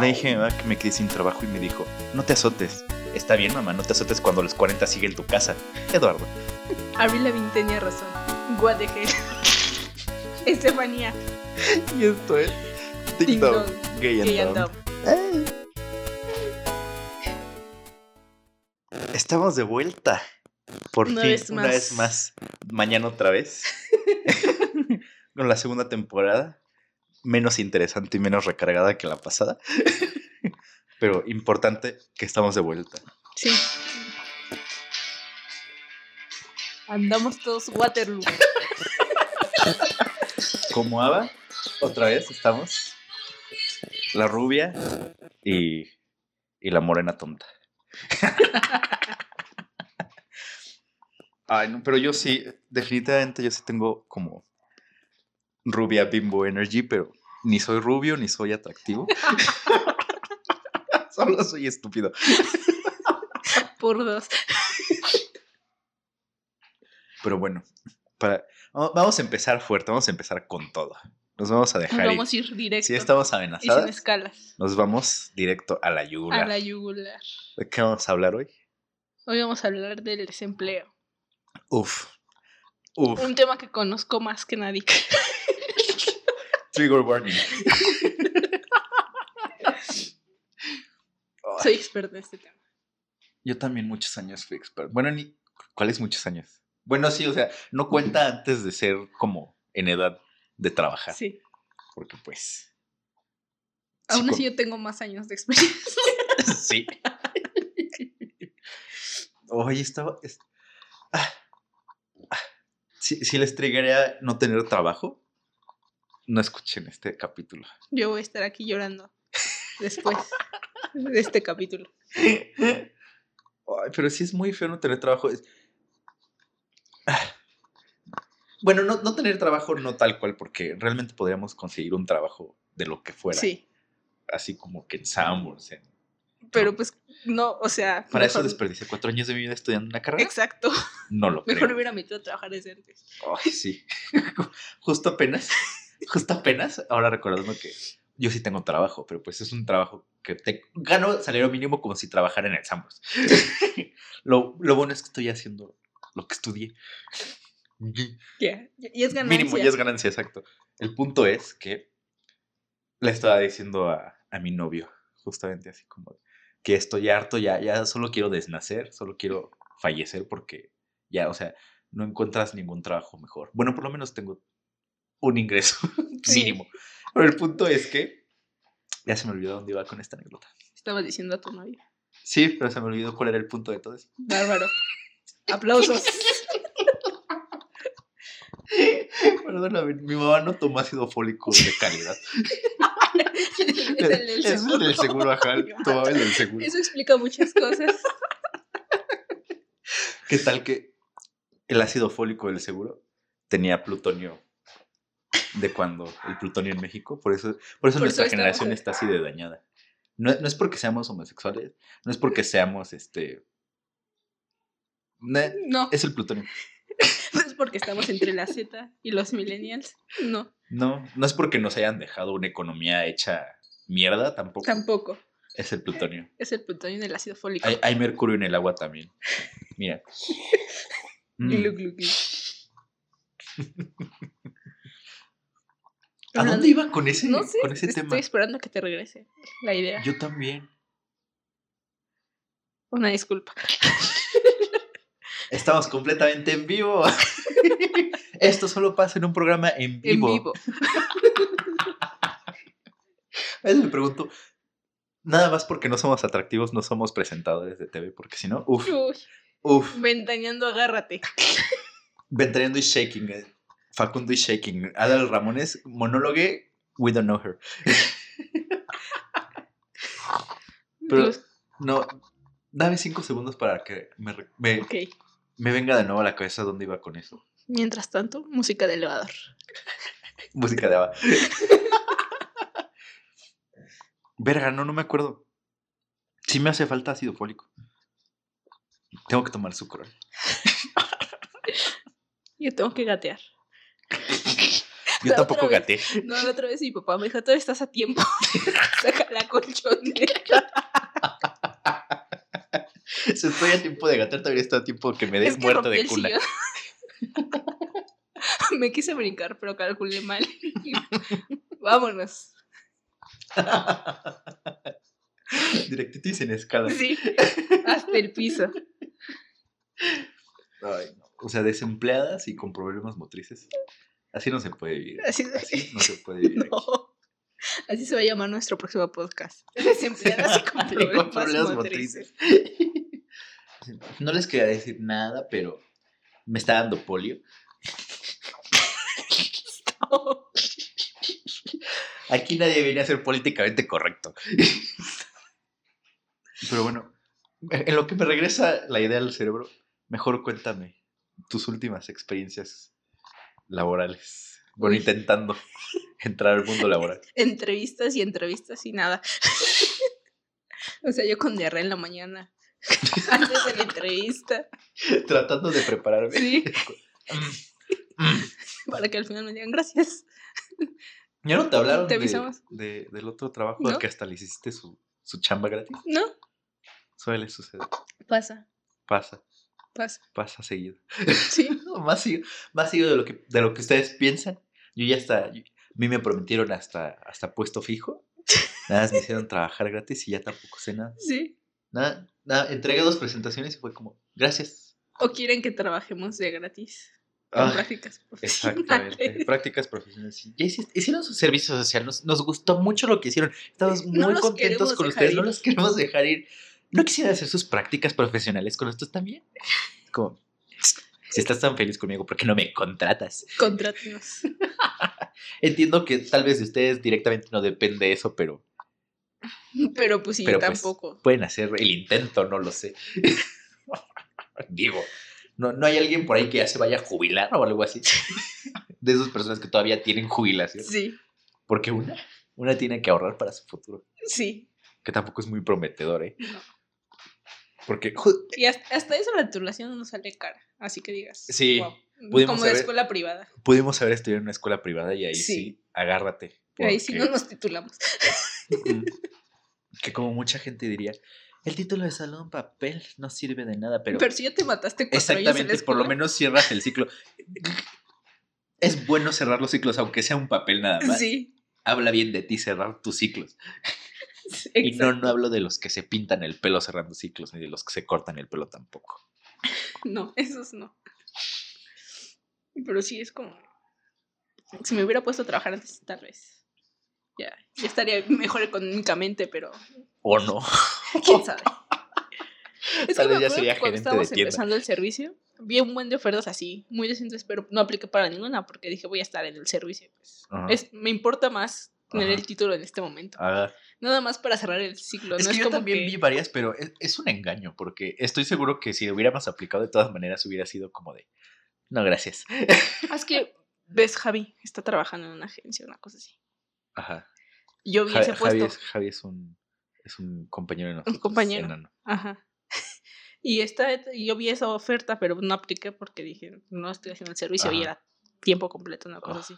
Le dije a mi mamá que me quedé sin trabajo y me dijo, no te azotes. Está bien, mamá, no te azotes cuando los 40 sigue en tu casa. Eduardo. Avril Lavigne tenía razón. What the hell. Estefanía. Y esto es TikTok. Gay and Gay and Dumb. dumb. Estamos de vuelta. Por Una fin, vez una vez más. Mañana otra vez. Con la segunda temporada. Menos interesante y menos recargada que la pasada. Pero importante que estamos de vuelta. Sí. Andamos todos Waterloo. Como Ava, otra vez estamos. La rubia y, y la morena tonta. Ay, no, pero yo sí, definitivamente yo sí tengo como rubia bimbo energy, pero ni soy rubio ni soy atractivo. Solo soy estúpido. Por dos. Pero bueno, para, vamos a empezar fuerte, vamos a empezar con todo. Nos vamos a Nos dejar ir. vamos a ir directo. Si estamos y sin amenazadas, escalas. nos vamos directo a la yugular. A la yugular. ¿De qué vamos a hablar hoy? Hoy vamos a hablar del desempleo. Uf. Uf. Un tema que conozco más que nadie. Trigger warning. Soy experta en este tema. Yo también muchos años fui experto. Bueno, ni. ¿Cuáles muchos años? Bueno, sí, o sea, no cuenta antes de ser como en edad de trabajar. Sí. Porque pues. Aún sí, así yo tengo más años de experiencia. Sí. Oye, estaba. es- ah, ah. Si, si les triggería no tener trabajo, no escuchen este capítulo. Yo voy a estar aquí llorando después de este capítulo. Ay, pero sí es muy feo no tener trabajo. Bueno, no, no tener trabajo no tal cual, porque realmente podríamos conseguir un trabajo de lo que fuera. Sí. Así como que en Sanborns. Pero pues no, o sea. Para eso mejor- desperdicié cuatro años de mi vida estudiando una carrera. Exacto. No lo Mejor creo. hubiera metido a trabajar desde antes. Ay, sí. Justo apenas, justo apenas, ahora recordando que yo sí tengo trabajo, pero pues es un trabajo que te gano salario mínimo como si trabajara en el Sanborns. lo, lo bueno es que estoy haciendo lo que estudié. Ya. Y es ganancia. Mínimo, ya es ganancia, exacto. El punto es que le estaba diciendo a, a mi novio, justamente así como que estoy harto, ya, ya solo quiero desnacer, solo quiero fallecer porque ya, o sea, no encuentras ningún trabajo mejor. Bueno, por lo menos tengo un ingreso Sí. mínimo. Pero el punto es que ya se me olvidó dónde iba con esta anécdota. Estaba diciendo a tu novio. Sí, pero se me olvidó cuál era el punto de todo eso. Bárbaro. Aplausos. Perdóname, mi mamá no tomó ácido fólico de calidad. es el del Es el seguro. del seguro, ajá. Tomaba el del seguro. Eso explica muchas cosas. ¿Qué tal que el ácido fólico del seguro tenía plutonio de cuando el plutonio en México? Por eso, por eso Por nuestra eso generación está así de dañada. No, no es porque seamos homosexuales, no es porque seamos este. no, No, es el plutonio. no es porque estamos entre la Z y los millennials. No, No, no es porque nos hayan dejado una economía hecha mierda tampoco. tampoco. Es el plutonio. Es el plutonio del ácido fólico. Hay, hay mercurio en el agua también. Mira. Mm. ¿A dónde iba con ese, No sé, con ese estoy tema? esperando a que te regrese la idea. Yo también. Una disculpa. Estamos completamente en vivo. Esto solo pasa en un programa en En vivo. vivo. A veces me pregunto, nada más porque no somos atractivos, no somos presentadores de TV, porque si no, uff, uff, ventaneando, agárrate. Ventaneando y Shaking, eh, Facundo y Shaking, Adal Ramones, monólogue, we don't know her. Pero- No, dame cinco segundos para que me, me, venga de nuevo a la cabeza dónde iba con eso. Mientras tanto, música de elevador. Música de Ava. Verga, no, no me acuerdo. Sí me hace falta ácido fólico. Tengo que tomar sucrol. Yo tengo que gatear. Yo La tampoco gaté. No, la otra vez mi papá me dijo, todavía estás a tiempo. Saca la colchoneta. Si estoy a tiempo de gatar, todavía está a tiempo que me des Es que muerto de cuna. me quise brincar, pero calculé mal. Vámonos. Directito y sin escala. Sí, hasta el piso. Ay, no. O sea, desempleadas y con problemas motrices. Así no se puede vivir. Así, Así no se puede vivir. aquí. Así se va a llamar nuestro próximo podcast. Desempleadas y con Con problemas, problemas motrices. No les quería decir nada, pero me está dando polio. No. Aquí nadie viene a ser políticamente correcto. Pero bueno, en lo que me regresa la idea al cerebro, mejor cuéntame tus últimas experiencias laborales. Bueno, Uy. intentando entrar al mundo laboral. Entrevistas y entrevistas y nada. O sea, yo con diarrea en la mañana. Antes de la entrevista. Tratando de prepararme. Sí. Mm, mm. Para que al final me digan gracias. ¿Ya no te hablaron Te de- del otro trabajo ¿No? al que hasta le hiciste su, su chamba gratis? ¿No? Suele suceder. Pasa, Pasa, pasa. pasa seguido. Sí. más seguido, más seguido de lo que, de lo que ustedes piensan. Yo ya hasta, yo- a mí me prometieron hasta, hasta puesto fijo. Nada, más me hicieron trabajar gratis y ya tampoco sé nada. Sí. Nada, nada, entregué dos presentaciones y fue como, gracias. O quieren que trabajemos de gratis. Con Ah, prácticas Exactamente. profesionales. Prácticas profesionales. Sí, Ya hicieron su servicio social. Nos, nos gustó mucho lo que hicieron. Estamos muy No contentos con ustedes. No ir. los queremos dejar ir. ¿No quisieran hacer sus prácticas profesionales con nosotros también? Como, si estás tan feliz conmigo, ¿por qué no me contratas? Contrátenos. Entiendo que tal vez de ustedes directamente no depende eso, pero Pero pues sí, Pero, pues, tampoco. pueden hacer el intento, no lo sé. Digo, no, no hay alguien por ahí que ya se vaya a jubilar o algo así. De esas personas que todavía tienen jubilación. Sí, Porque una, una tiene que ahorrar para su futuro. sí. Que tampoco es muy prometedor, ¿eh? no. Porque Y hasta, hasta eso la titulación no sale cara. Así que digas. Sí, "Wow". pudimos Como de escuela privada. pudimos haber estudiado en una escuela privada y ahí sí, Sí. agárrate. Ahí sí no nos titulamos. Que como mucha gente diría, el título de salón papel no sirve de nada, pero, Pero, si ya te mataste cuatro años en la exactamente, por lo menos cierras el ciclo. Es bueno cerrar los ciclos, aunque sea un papel nada más. Sí. Habla bien de ti cerrar tus ciclos. Y no, no hablo de los que se pintan el pelo cerrando ciclos, ni de los que se cortan el pelo tampoco. No, esos no. Pero sí es como. Si me hubiera puesto a trabajar antes, tal vez. Ya, ya estaría mejor económicamente, pero O no. quién sabe. Es Tal vez ya sería cuando de estábamos tienda. empezando el servicio, vi un buen de ofertas así, muy decentes, pero no apliqué para ninguna porque dije voy a estar en el servicio. Pues. Es, me importa más tener Ajá. el título en este momento. Ah, Nada más para cerrar el ciclo. es no que es yo como también que- vi varias, pero es, es un engaño, porque estoy seguro que si hubiéramos aplicado de todas maneras hubiera sido como de, no, gracias. Ah, Es que, ves, Javi está trabajando en una agencia, una cosa así. Ajá. Yo vi Ja- ese Javi, puesto. es, Javi es un, es un compañero de nosotros. compañero. enano. Ajá. Y esta, yo vi esa oferta, pero no apliqué porque dije, no estoy haciendo el servicio y era tiempo completo, una cosa así.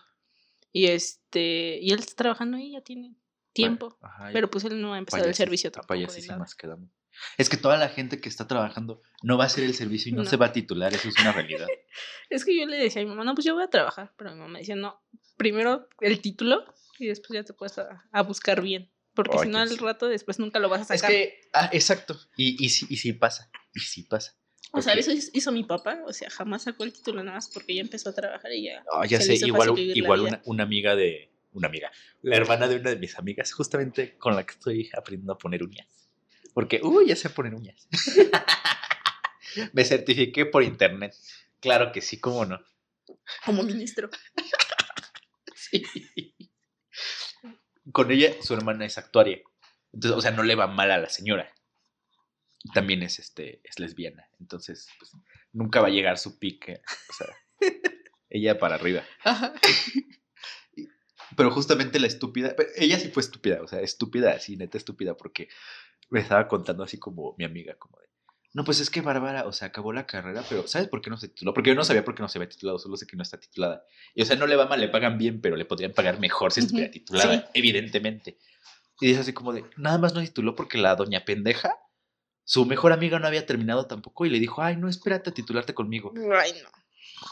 Y este, y él está trabajando ahí, ya tiene tiempo. Ajá, Pero pues él no ha empezado el servicio tampoco. payasísimas quedamos. Es que toda la gente que está trabajando no va a hacer el servicio y no, No. se va a titular, eso es una realidad. Es que yo le decía a mi mamá, no, pues yo voy a trabajar. Pero mi mamá decía, no, primero el título y después ya te puedes a, a buscar bien. Porque si no, al rato después nunca lo vas a es sacar. que, ah, exacto, y, y, sí, y sí pasa, y sí pasa. O sea, eso hizo mi papá. O sea, jamás sacó el título nada más porque ya empezó a trabajar y ya. Ah, ya sé, igual, una amiga de. Una amiga. La hermana de una de mis amigas, justamente con la que estoy aprendiendo a poner uñas. Porque, uy, ya sé poner uñas. Me certifiqué por internet. Claro que sí, cómo no. Como ministro. Sí. Con ella, su hermana es actuaria. Entonces, o sea, no le va mal a la señora. También es este, es lesbiana. Entonces, pues, nunca va a llegar su pique. O sea, ella para arriba. Ajá. Pero justamente la estúpida, ella sí fue estúpida, o sea, estúpida, así, neta estúpida, porque me estaba contando así como mi amiga, como de, no, pues es que Bárbara, o sea, acabó la carrera, pero ¿sabes por qué no se tituló? Porque yo no sabía por qué no se había titulado, solo sé que no está titulada. Y o sea, no le va mal, le pagan bien, pero le podrían pagar mejor si estuviera titulada, sí. evidentemente. Y dice así como de, nada más no se tituló porque la doña pendeja, su mejor amiga no había terminado tampoco y le dijo, ay, no, espérate a titularte conmigo. Ay, no.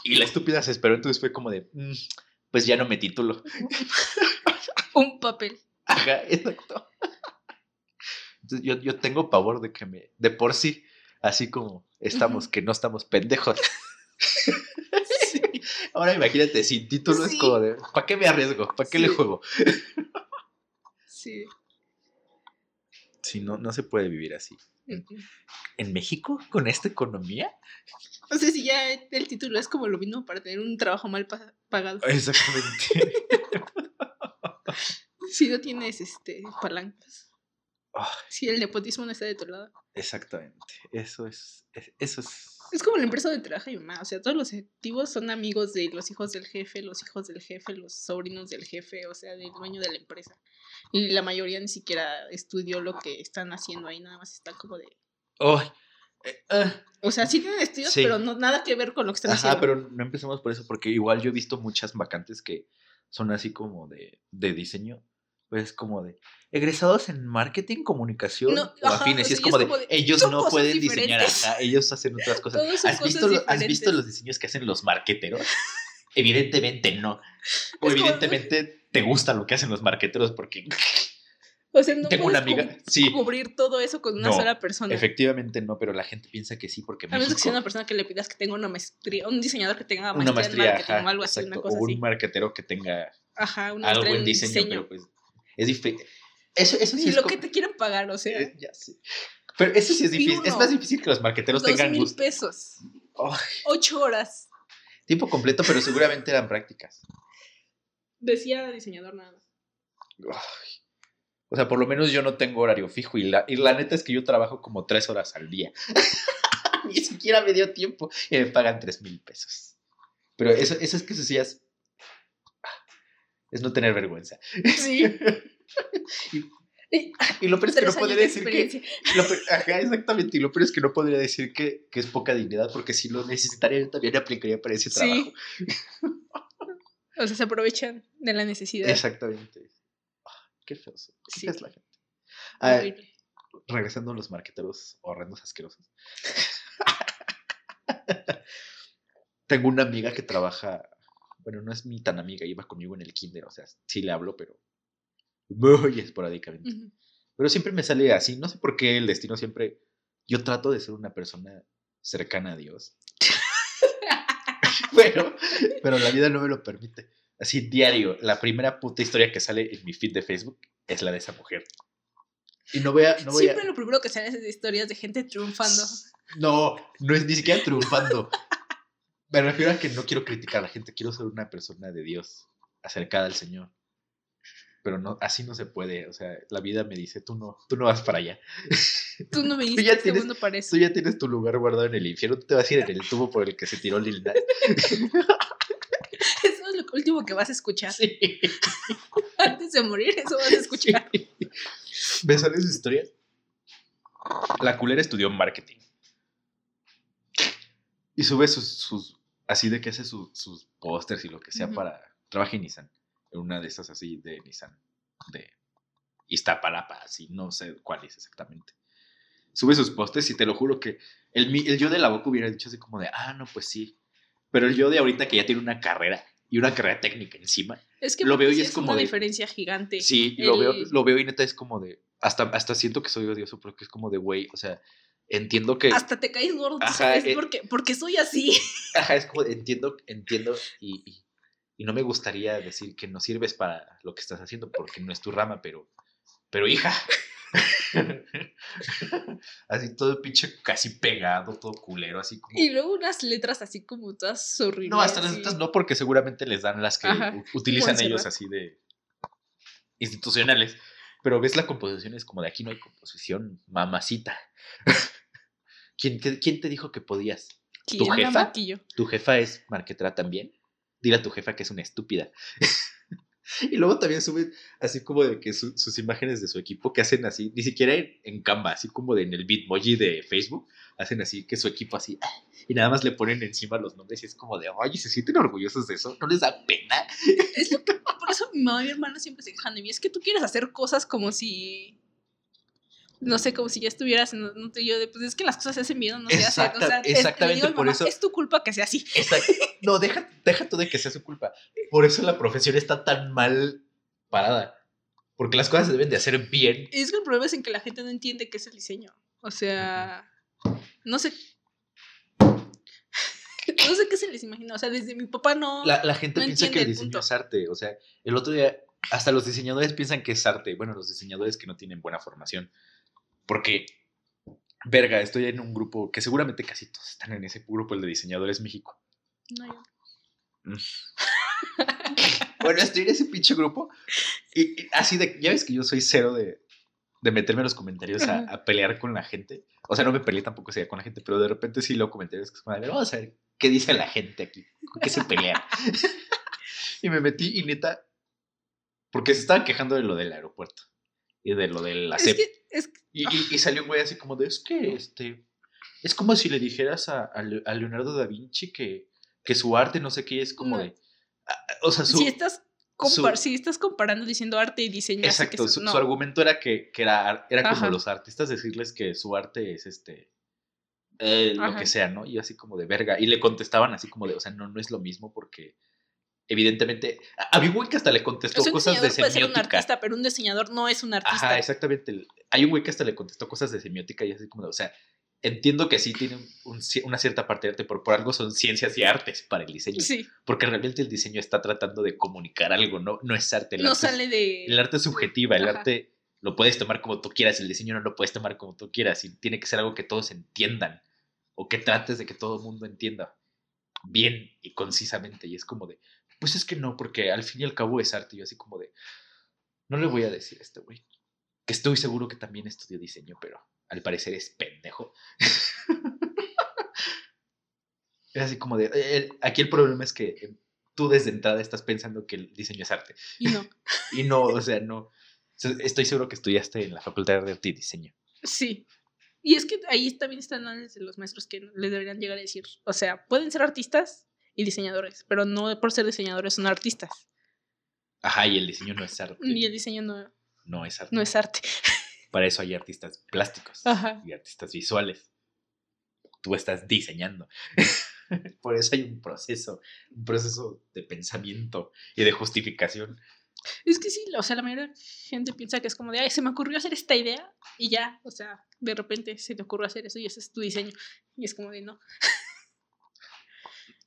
Y la estúpida se esperó, entonces fue como de, "Mm, pues ya no me titulo. Un papel. Ajá, exacto. Entonces, yo, yo tengo pavor de que me, de por sí, así como estamos, que no estamos pendejos. Ahora imagínate, sin título es Sí. como de, ¿para qué me arriesgo? ¿Para qué le Sí. juego? Sí. Si no, no se puede vivir así. ¿En México? ¿Con esta economía? No sé si ya el título es como lo mismo para tener un trabajo mal pa- pagado. Exactamente. Si no tienes este palancas. Si el nepotismo no está de tu lado. exactamente. Eso es, es- eso es. Es como la empresa donde trabaja mi mamá. O sea, todos los ejecutivos son amigos de los hijos del jefe, los hijos del jefe, los sobrinos del jefe, o sea, del dueño de la empresa. Y la mayoría ni siquiera estudió lo que están haciendo ahí, nada más están como de. Eh, ah. O sea, sí tienen estudios, Sí. pero no, nada que ver con lo que están Ajá, haciendo. pero no empecemos por eso, porque igual yo he visto muchas vacantes que son así como de, de diseño, pues como de egresados en marketing, comunicación No, o ajá, afines. o y es sea, y como es de, como de, ellos no pueden diseñar, ajá, ellos hacen otras cosas. ¿Has visto, lo- ¿Has visto los diseños que hacen los marqueteros? Evidentemente no. O Es como- evidentemente te gusta lo que hacen los marqueteros porque O sea, no tengo una amiga. cu- Sí, cubrir todo eso con una No, sola persona. efectivamente no, pero la gente piensa que sí porque A menos que México- sea una persona que le pidas que tenga una maestría, un diseñador que tenga maestría, una maestría, en marketing ajá, o algo así, exacto, una cosa o un así. marquetero que tenga Ajá, una algo en diseño, pero pues es diferente. Eso, eso sí y es lo como- que te quieren pagar, o sea, eh, ya sé. Pero eso sí es difícil. Es más difícil que los marqueteros dos tengan mil gusto. pesos, ocho horas. tiempo completo, pero seguramente eran prácticas. Decía diseñador nada más. O sea, por lo menos yo no tengo horario fijo y la, y la neta es que yo trabajo como tres horas al día. Ni siquiera me dio tiempo y me pagan tres mil pesos. Pero eso, eso es que sí es, no tener vergüenza. Sí. Y- Y lo peor es que no podría decir que. Lo ajá, exactamente. Y lo peor es que no podría decir que, que es poca dignidad, porque si lo necesitaría, yo también aplicaría para ese trabajo. Sí. O sea, se aprovechan de la necesidad. Exactamente. Qué feo. Qué Sí. es la gente. Ah, regresando a los marqueteros horrendos asquerosos. Tengo una amiga que trabaja. Bueno, no es mi tan amiga, iba conmigo en el kinder, o sea, sí le hablo, pero muy esporádicamente. Ujú. Pero siempre me sale así, no sé por qué el destino siempre... Yo trato de ser una persona cercana a Dios. pero, pero la vida no me lo permite. Así diario, la primera puta historia que sale en mi feed de Facebook es la de esa mujer. Y no voy a... No, voy a- Siempre lo primero que sale es de historias de gente triunfando. no, no es ni siquiera triunfando. Me refiero a que no quiero criticar a la gente, quiero ser una persona de Dios, acercada al Señor. Pero no, así no se puede. O sea, la vida me dice, tú no, tú no vas para allá. Tú no me Tú ya tienes- mundo para eso. Tú ya tienes tu lugar guardado en el infierno, tú te vas a ir en el tubo por el que se tiró Lil Nas. Eso es lo último que vas a escuchar. Sí. Antes de morir, eso vas a escuchar. ¿Me salen sus historias? La culera estudió marketing. Y sube sus, sus así de que hace sus, sus pósters y lo que sea para... Trabaja en Nissan. En una de esas así de Nissan. De Iztapalapa, así, no sé cuál es exactamente. Sube sus pósters y te lo juro que el, el yo de la boca hubiera dicho así como de, ah, no, pues sí. Pero el yo de ahorita que ya tiene una carrera y una carrera técnica encima, Es que Lo veo y es como una de- diferencia gigante. Sí, lo, veo, lo veo y neta es como de. Hasta, hasta siento que soy odioso porque es como de, güey, o sea, entiendo que. Hasta te caes gordo, Ajá, sabes, eh. porque, porque soy así. Ajá, es como, entiendo, entiendo y, y, y no me gustaría decir que no sirves para lo que estás haciendo porque no es tu rama, pero. Pero hija. así todo pinche casi pegado, todo culero, así como. Y luego unas letras así como todas horribles. No, hasta las así. otras no, porque seguramente les dan las que Ajá, utilizan ellos así de institucionales. Pero ves la composición, es como de aquí no hay composición, mamacita. ¿Quién, te- quién te dijo que podías? ¿Quién ¿Tu la jefa? ¿Tu jefa es marquetera también? Dile a tu jefa que es una estúpida. Y luego también suben así como de que su- sus imágenes de su equipo que hacen así, ni siquiera en, en Canva, así como de en el Bitmoji de Facebook, hacen así que su equipo así, y nada más le ponen encima los nombres y es como de, oye, ¿se sienten orgullosos de eso? ¿No les da pena? Es lo que, por eso mi mamá y mi hermana siempre se quejan de mí. Es que tú quieres hacer cosas como si. No sé, como si ya estuvieras. No, no te- yo de, pues es que las cosas se hacen bien no se hacen. O sea, exactamente, digo por mamá, eso- Es tu culpa que sea así. Exacto. No, deja, deja tú de que sea su culpa. Por eso la profesión está tan mal parada. Porque las cosas se deben de hacer bien. Es que el problema es en que la gente no entiende qué es el diseño. O sea, no sé. No sé qué se les imagina. O sea, desde mi papá no. La, la gente no piensa que el diseño punto. es arte. O sea, el otro día, hasta los diseñadores piensan que es arte. Bueno, los diseñadores que no tienen buena formación. Porque, verga, estoy en un grupo que seguramente casi todos están en ese grupo, el de diseñadores México. No, yo- Bueno, estoy en ese pinche grupo. Y, y así de, ya ves que yo soy cero de, de meterme en los comentarios a, pelear con la gente. O sea, no me peleé tampoco sea con la gente, pero de repente sí leo comentarios que es como, vamos a ver qué dice la gente aquí, con qué se pelea. y me metí y neta, porque se estaban quejando de lo del aeropuerto y de lo de la Es CEP. que, es que- Y, y- y salió un güey así como de, es que este, es como si le dijeras a, a Le- a Leonardo da Vinci que, que su arte no sé qué es como No. de, ah, o sea, su, si, estás compar- su- si estás comparando diciendo arte y diseño. que Exacto, su, no. su argumento era que, que era, era como Ajá. los artistas decirles que su arte es este eh, lo que sea, ¿no? Y así como de verga. Y le contestaban así como de, o sea, no, no es lo mismo porque evidentemente. a- güey que hasta le contestó un cosas de diseñador puede ser un semiótica. artista, pero un diseñador no es un artista. Ajá, exactamente. Hay un güey que hasta le contestó cosas de semiótica y así como de, o sea, entiendo que sí tiene un una cierta parte de arte, pero por algo son ciencias y artes para el diseño. Sí, Porque realmente el diseño está tratando de comunicar algo, no, no es arte. el no arte es- sale de. el arte es subjetiva, el Ajá. arte lo puedes tomar como tú quieras, el diseño no lo puedes tomar como tú quieras, y tiene que ser algo que todos entiendan, o que trates de que todo el mundo entienda bien y concisamente, y es como de, pues es que no, porque al fin y al cabo es arte, y yo así como de, no le voy a decir a este güey, que estoy seguro que también estudió diseño, pero al parecer es pendejo. es así como de, el- aquí el problema es que eh, tú desde entrada estás pensando que el diseño es arte. Y no. Y no, o sea, no. Estoy seguro que estudiaste en la Facultad de Arte y Diseño. Sí. Y es que ahí también están los maestros que les deberían llegar a decir. O sea, pueden ser artistas y diseñadores, pero no por ser diseñadores son artistas. Ajá, y el diseño no es arte. Y el diseño no, No es arte. no es arte. Para eso hay artistas plásticos Ajá. y artistas visuales. Tú estás diseñando. Por eso hay un proceso, un proceso de pensamiento y de justificación. Es que sí, o sea, la mayoría de gente piensa que es como de, ay, se me ocurrió hacer esta idea y ya, o sea, de repente se te ocurrió hacer eso y ese es tu diseño. Y es como de, no,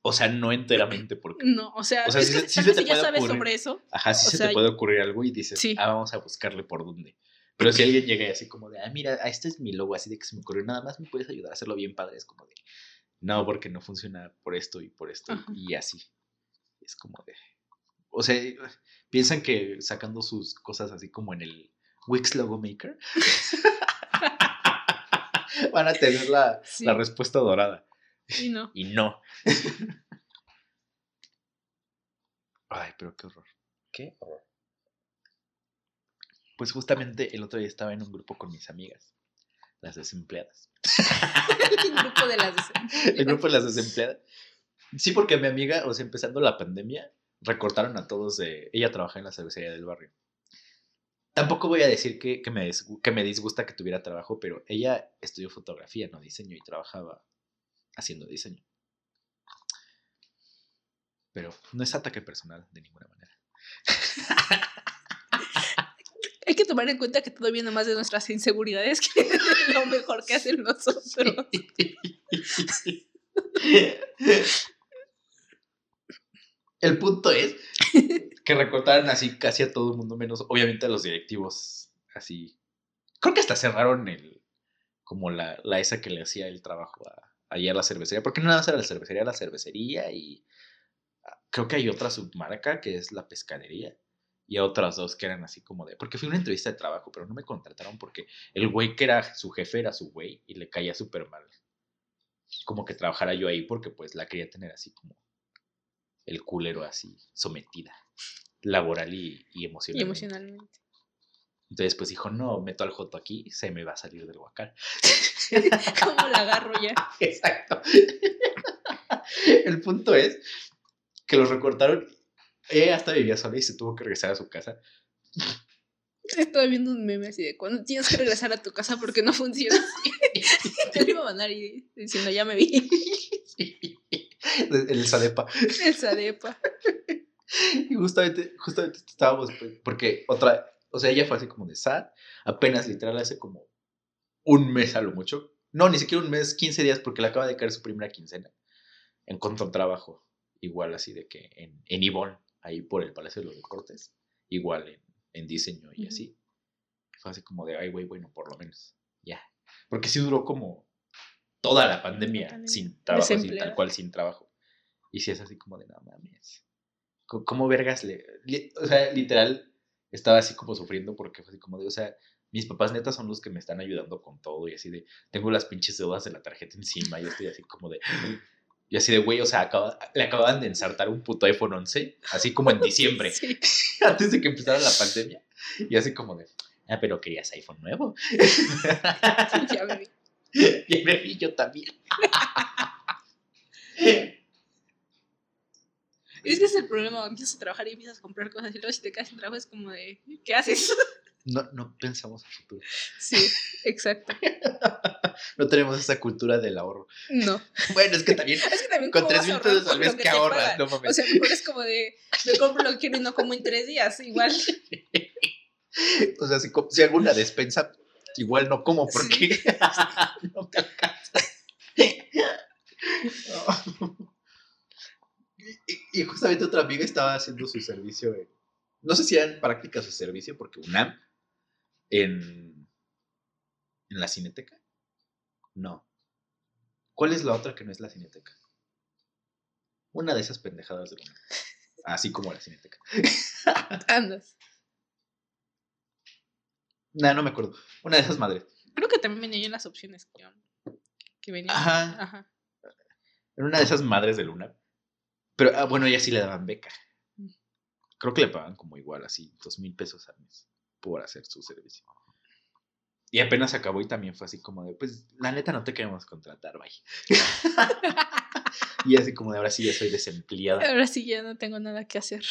O sea, no enteramente porque... no, o sea, O sea, es sí que se- te si ya puede sabes ocurrir. sobre eso, Ajá, O se sea, te puede ocurrir algo y dices, sí. ah, vamos a buscarle por dónde. Pero si alguien llega y así como de, ah, mira, este es mi logo, así de que se me ocurrió, nada más me puedes ayudar a hacerlo bien padre. Es como de, no, porque no funciona por esto y por esto Ajá. y así. Es como de, o sea, piensan que sacando sus cosas así como en el Wix Logo Maker, van a tener la, Sí. la respuesta dorada. y no. Y no. Ay, pero qué horror. ¿Qué horror? Pues justamente el otro día estaba en un grupo con mis amigas, las desempleadas. El grupo de las El grupo de las desempleadas. Sí, porque mi amiga, o sea, empezando la pandemia, recortaron a todos de... Ella trabaja en la cervecería del barrio. Tampoco voy a decir que, que me, que me disgusta que tuviera trabajo, pero ella estudió fotografía, no diseño, y trabajaba haciendo diseño. Pero no es ataque personal de ninguna manera. Hay que tomar en cuenta que todo viene más de nuestras inseguridades que de lo mejor que hacen nosotros. El punto es que recortaron así casi a todo el mundo, menos obviamente a los directivos. Así. Creo que hasta cerraron el. Como la, la esa que le hacía el trabajo a, la cervecería. Porque no nada más era la cervecería, la cervecería y. ah, Creo que hay otra submarca que es la pescadería. Y a otras dos que eran así como de. Porque fui a una entrevista de trabajo, pero no me contrataron porque el güey que era su jefe era su güey y le caía súper mal. Como que trabajara yo ahí porque pues la quería tener así como el culero así, sometida, laboral y, y Y emocionalmente. emocionalmente. Entonces, pues dijo, no, meto al Joto aquí, se me va a salir del huacal. ¿Cómo la agarro ya? Exacto. El punto es que los recortaron. Ella hasta vivía sola y se tuvo que regresar a su casa. Estaba viendo un meme así de cuando tienes que regresar a tu casa porque no funciona. Te lo iba a mandar y diciendo, ya me vi. El Sadepa. El Sadepa. Y justamente, justamente estábamos, pues, porque otra, o sea, ella fue así como de sad, apenas literal hace como un mes a lo mucho. No, ni siquiera un mes, 15 días, porque le acaba de caer su primera quincena. Encontró trabajo, igual así de que en, en Ivonne, ahí por el Palacio de los Deportes, igual en, en diseño y así. Fue así como de, ay, güey, bueno, por lo menos, ya. Porque sí duró como toda la pandemia pandemia. sin trabajo, Desempleada. tal cual sin trabajo. Y sí es así como de, no mames. ¿Cómo vergas le.? O sea, literal, estaba así como sufriendo porque fue así como de, o sea, mis papás neta son los que me están ayudando con todo y así de, tengo las pinches deudas de la tarjeta encima y estoy así como de. Y así de, güey, o sea, acaba- le acaban de ensartar un puto iPhone 11, así como en diciembre, Sí. antes de que empezara la pandemia. Y así como de, ah, pero querías iPhone nuevo. ya me vi. y me vi yo también. Es que es el problema, empiezas a trabajar y empiezas a comprar cosas y luego si te quedas sin trabajo es como de, ¿qué haces? No, no pensamos en futuro. Sí, exacto. No tenemos esa cultura del ahorro. No. Bueno, es que también Es que también con ¿cómo 3 vas a mil pesos al mes que te ahorras, no mames. O sea, mejor es como de, me compro lo que quiero y no como en tres días, igual. O sea, si, si hago una despensa, igual no como porque no te alcanza. Y, justamente otra amiga estaba haciendo su servicio en- No sé si era en práctica su servicio, porque UNAM en, en la cineteca. No. ¿Cuál es la otra que no es la cineteca? Una de esas pendejadas de UNAM. Así como la cineteca. Andas. No, no me acuerdo. Una de esas madres. Creo que también venía en las opciones que, que venían. Ajá. Ajá. Era una de esas madres de Luna. Pero ah, bueno, ella sí le daban beca. Mm. Creo que le pagan como igual, así, dos mil pesos al mes por hacer su servicio. Y apenas acabó y también fue así como de, pues, la neta no te queremos contratar, bye. y así como de, ahora sí ya soy desempleada. Ahora sí ya no tengo nada que hacer.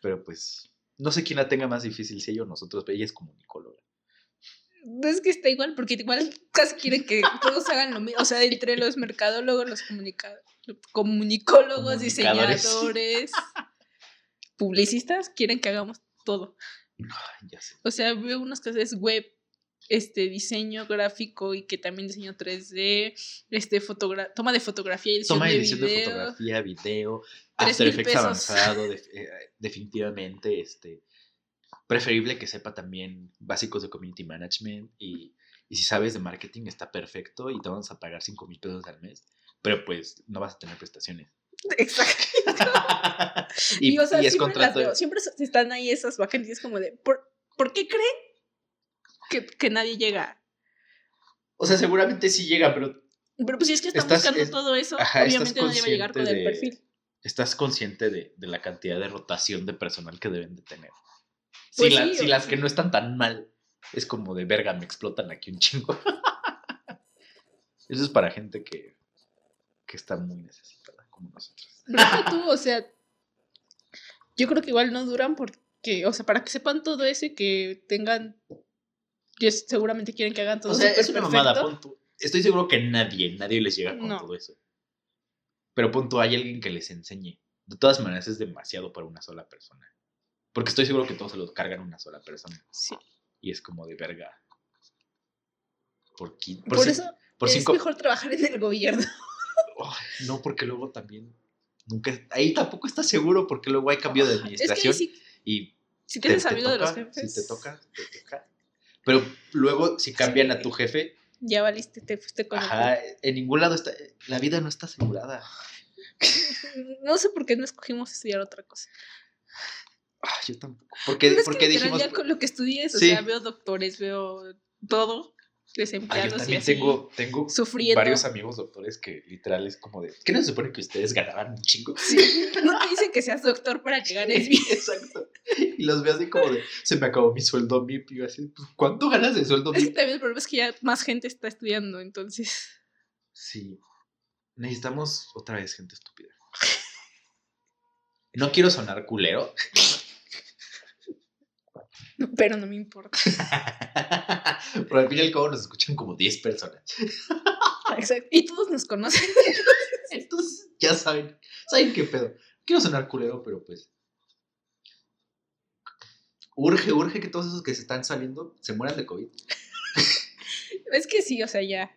Pero pues, no sé quién la tenga más difícil, si ella o nosotros, pero ella es comunicóloga. Es que está igual, porque igual casi quieren que todos hagan lo mismo. O sea, entre los mercadólogos, los comunica- comunicólogos, diseñadores, publicistas, quieren que hagamos todo. Ay, ya sé. O sea, veo unas cosas web, este diseño gráfico y que también diseño 3D, este fotogra toma de fotografía y edición Toma de edición de video. fotografía, video, After Effects pesos. avanzado, def- eh, definitivamente, este, preferible que sepa también básicos de community management y, y si sabes de marketing está perfecto y te vamos a pagar 5 mil pesos al mes, pero pues no vas a tener prestaciones. Exacto. y, Y, o sea, y es siempre las veo, siempre están ahí esas vacantes como de, ¿por, ¿por qué creen que, que nadie llega? O sea, seguramente sí llega, pero Pero pues si es que están Estás- buscando es- todo eso, ajá, obviamente nadie va a llegar con el perfil. estás consciente de, de la cantidad de rotación de personal que deben de tener. Pues si, la- sí, si las que no están tan mal, es como de verga, me explotan aquí un chingo. Eso es para gente que, que está muy necesitada, como nosotros. Que tú, o sea, yo creo que igual no duran porque, o sea, para que sepan todo eso y que tengan, que seguramente quieren que hagan todo O sea, es una mamada, perfecto. pon tú. Estoy seguro que nadie, nadie les llega con No. todo eso. Pero pon tú, hay alguien que les enseñe. De todas maneras, es demasiado para una sola persona. Porque estoy seguro que todos se los cargan una sola persona. Sí. Y es como de verga. Por, Por, por, cin- eso por es cinco. mejor trabajar en el gobierno. No, porque luego también. Nunca. Ahí tampoco estás seguro porque luego hay cambio de Es que administración. si, y si te haces amigo de los jefes, Si te toca, te toca. Pero luego, si cambian a tu jefe, ya valiste, te fuiste con el ajá, en ningún lado está. La vida no está asegurada. No sé por qué no escogimos estudiar otra cosa. Ay, yo tampoco. Porque, es porque dijimos. ya con lo que estudies, o Sí. sea, veo doctores, veo todo. Ah, yo desempleados y también tengo, tengo sufriendo. varios amigos doctores que literal es como de. ¿Qué no se supone que ustedes ganaban un chingo? Sí, no te dicen que seas doctor para que ganes bien. Exacto. Y los veo así como de. Se me acabó mi sueldo MIP. Y yo así, pues, ¿cuánto ganas de sueldo Es que también el problema es que ya más gente está estudiando, entonces. Sí. Necesitamos otra vez gente estúpida. No quiero sonar culero. Pero no me importa. Pero al fin y al cabo nos escuchan como 10 personas. Exacto. Y todos nos conocen. Entonces, ya saben. ¿Saben qué pedo? Quiero sonar culero, pero pues. Urge, urge que todos esos que se están saliendo se mueran de COVID. Es que sí, o sea, ya.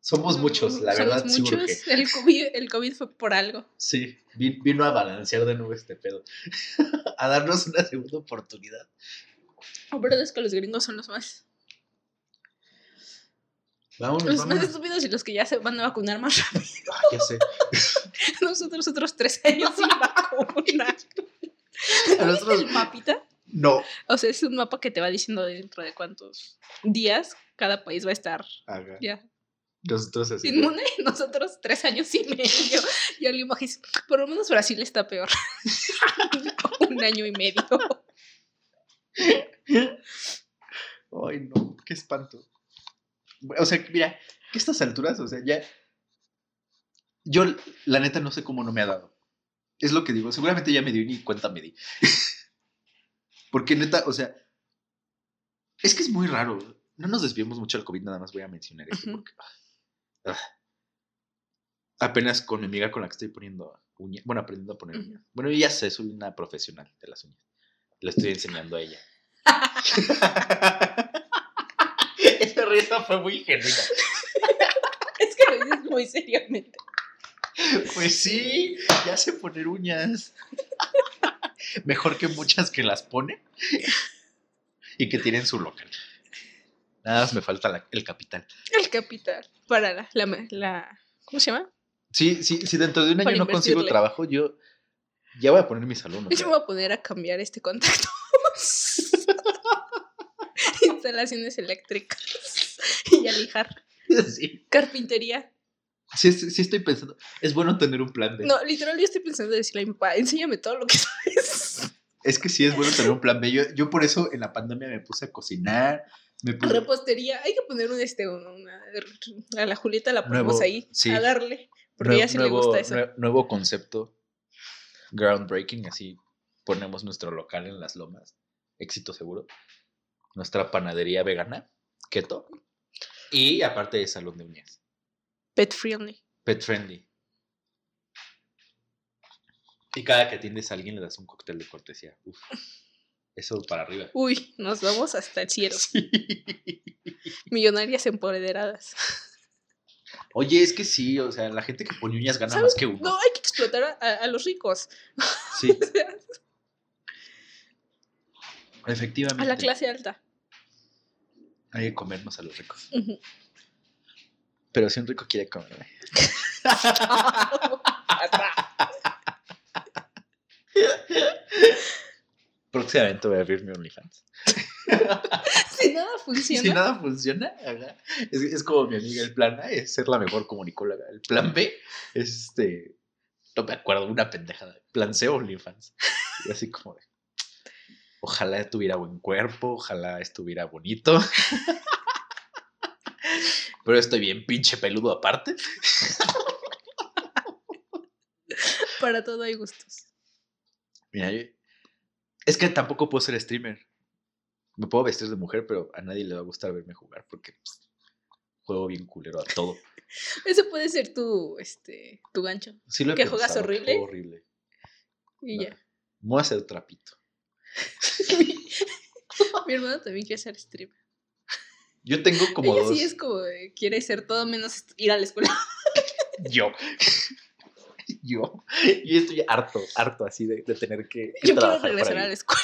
Somos muchos, la Somos verdad sí muchos. urge. El COVID, el COVID fue por algo. Sí, vi- vino a balancear de nuevo este pedo. a darnos una segunda oportunidad. La verdad es que los gringos son los más. Vámonos, Los más estúpidos y los que ya se van a vacunar más rápido. Ah, ya sé. Nosotros otros tres años sin vacuna. A ¿No viste nosotros- el mapita? No. O sea, es un mapa que te va diciendo dentro de cuántos días cada país va a estar ya Nosotros así. inmune. Nosotros tres años y medio. Y alguien y dice, por lo menos Brasil está peor. un año y medio. Ay, no, qué espanto. O sea, mira, que estas alturas, o sea, ya. Yo, la neta, no sé cómo no me ha dado. Es lo que digo. Seguramente ya me dio ni cuenta me di. Porque neta, o sea. Es que es muy raro. No nos desviemos mucho del COVID, nada más voy a mencionar esto. Porque, ah, ah. apenas con mi amiga con la que estoy poniendo uñas. Bueno, aprendiendo a poner uñas. Bueno, yo ya sé, soy una profesional de las uñas. Le estoy enseñando a ella. Esa risa fue muy genuina. Es que lo dices muy seriamente. Pues sí, ya sé poner uñas. Mejor que muchas que las pone y que tienen su local. Nada más me falta la- el capital. El capital. Para la, la, la- ¿Cómo se llama? Sí, sí, si dentro de un año Para no consigo trabajo, yo ya voy a poner mi salón. o Yo me voy a poner a cambiar este contacto. Instalaciones eléctricas. Y a lijar. sí, Carpintería. sí, sí, estoy pensando. Es bueno tener un plan B. No, literal, yo estoy pensando en decirle a mi papá, enséñame todo lo que sabes. Es que sí es bueno tener un plan B. Yo, yo por eso en la pandemia me puse a cocinar. Me puse, Repostería. Hay que poner un este, un- una, a la Julieta la ponemos Nuevo, ahí. sí. A darle. Porque Nue- a ella sí le nuevo, gusta eso. nue- nuevo concepto. Groundbreaking, así ponemos nuestro local en las lomas. Éxito seguro. Nuestra panadería vegana, keto. Y aparte de salón de uñas. Pet friendly. Pet friendly. Y cada que atiendes a alguien le das un cóctel de cortesía. Uf. Eso para arriba. Uy, nos vamos hasta el cielo. Sí. Millonarias empoderadas. Oye, es que sí, o sea, la gente que pone uñas gana ¿Sabes? más que uno. No, hay que explotar a, a- a los ricos. Sí, O sea, efectivamente. a la clase alta. Hay que comernos a los ricos. Pero si un rico quiere comerme. Próximamente voy a abrir mi OnlyFans. si nada funciona. Si nada funciona, es, es como mi amiga, el plan A es ser la mejor comunicóloga. El plan B es este. No me acuerdo, una pendejada. Plan C, OnlyFans. Y así como de. Ojalá tuviera buen cuerpo, ojalá estuviera bonito. Pero estoy bien pinche peludo aparte. Para todo hay gustos. Mira, yo- es que tampoco puedo ser streamer. Me puedo vestir de mujer, pero a nadie le va a gustar verme jugar porque pues, juego bien culero a todo. Ese puede ser tu, este, tu gancho. Sí lo he ¿Que juegas horrible? horrible. Y No. ya. Voy a hacer trapito. Mi hermano también quiere ser streamer. Yo tengo como Ella dos. sí es como, quiere ser todo menos ir a la escuela. Yo. Yo. Yo estoy harto, harto así de, de tener que, que Yo quiero regresar a la escuela.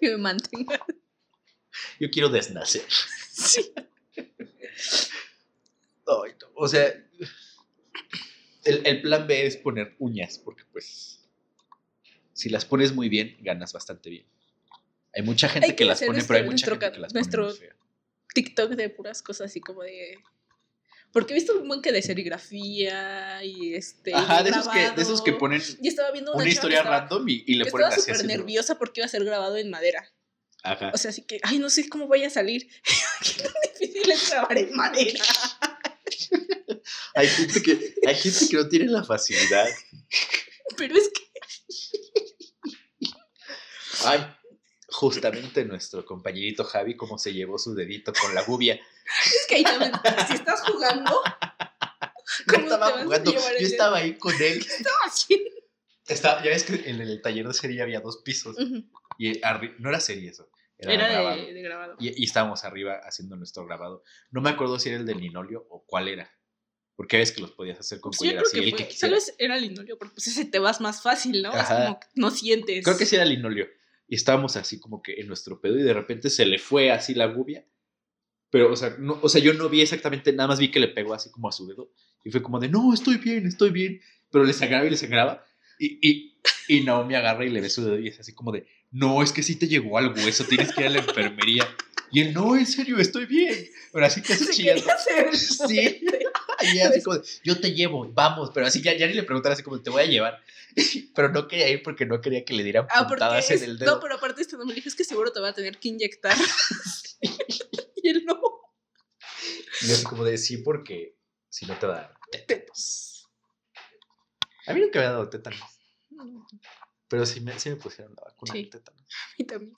que me mantenga. Yo quiero desnacer. Sí. No, O sea, el, el plan B es poner uñas, porque pues, si las pones muy bien, ganas bastante bien. Hay mucha gente Hay que, que las pone, nuestro- pero hay mucha gente que las pone nuestro- muy. TikTok de puras cosas así como de. Porque he visto un buen que de serigrafía y este. Ajá, de esos, que, de esos que ponen Y estaba viendo una, historia estaba, random y, y le ponen estaba así. súper haciendo- nerviosa porque iba a ser grabado en madera. Ajá. O sea, así que, ay, no sé cómo vaya a salir. Qué tan difícil es grabar en madera. Hay gente que, hay gente que no tiene la facilidad. Pero es que. Ay, justamente nuestro compañerito Javi, cómo se llevó su dedito con la gubia. Es que ahí también. Si estás jugando. No ¿cómo estaba te jugando, yo estaba ahí con él. Estaba haciendo. Estaba, ya ves que en el taller de serie había dos pisos. Ujú. Y no era serie eso, era, Era grabado. de, de grabado. Y, y estábamos arriba haciendo nuestro grabado. No me acuerdo si era el del linolio o cuál era. Porque ves que los podías hacer con cuellar creo así, que. Tal vez era linoleo, porque pues ese te vas más fácil, ¿no? Es como que no sientes. Creo que sí era linolio. Y estábamos así como que en nuestro pedo y de repente se le fue así la gubia. Pero, o sea, no, o sea, yo no vi exactamente, nada más vi que le pegó así como a su dedo. Y fue como de, no, estoy bien, estoy bien. Pero le sangraba y le sangraba. Y, y, y Naomi agarra y le ve su dedo y es así como de, no, es que sí te llegó al hueso, tienes que ir a la enfermería. Y él, no, en serio, estoy bien. Pero así casi Se chillando. Sí. Y así como de, yo te llevo, vamos. Pero así ya, ya ni le preguntara así como, te voy a llevar. Pero no quería ir porque no quería que le dieran Ah, puntadas es- en el dedo. No, pero aparte esto no me dijo, es que seguro te va a tener que inyectar. y él no. Y así como de sí, porque si no te va a dar tétanos. A mí nunca me ha dado tétanos, pero sí me, sí me pusieron la vacuna Sí. de tétanos. Y también.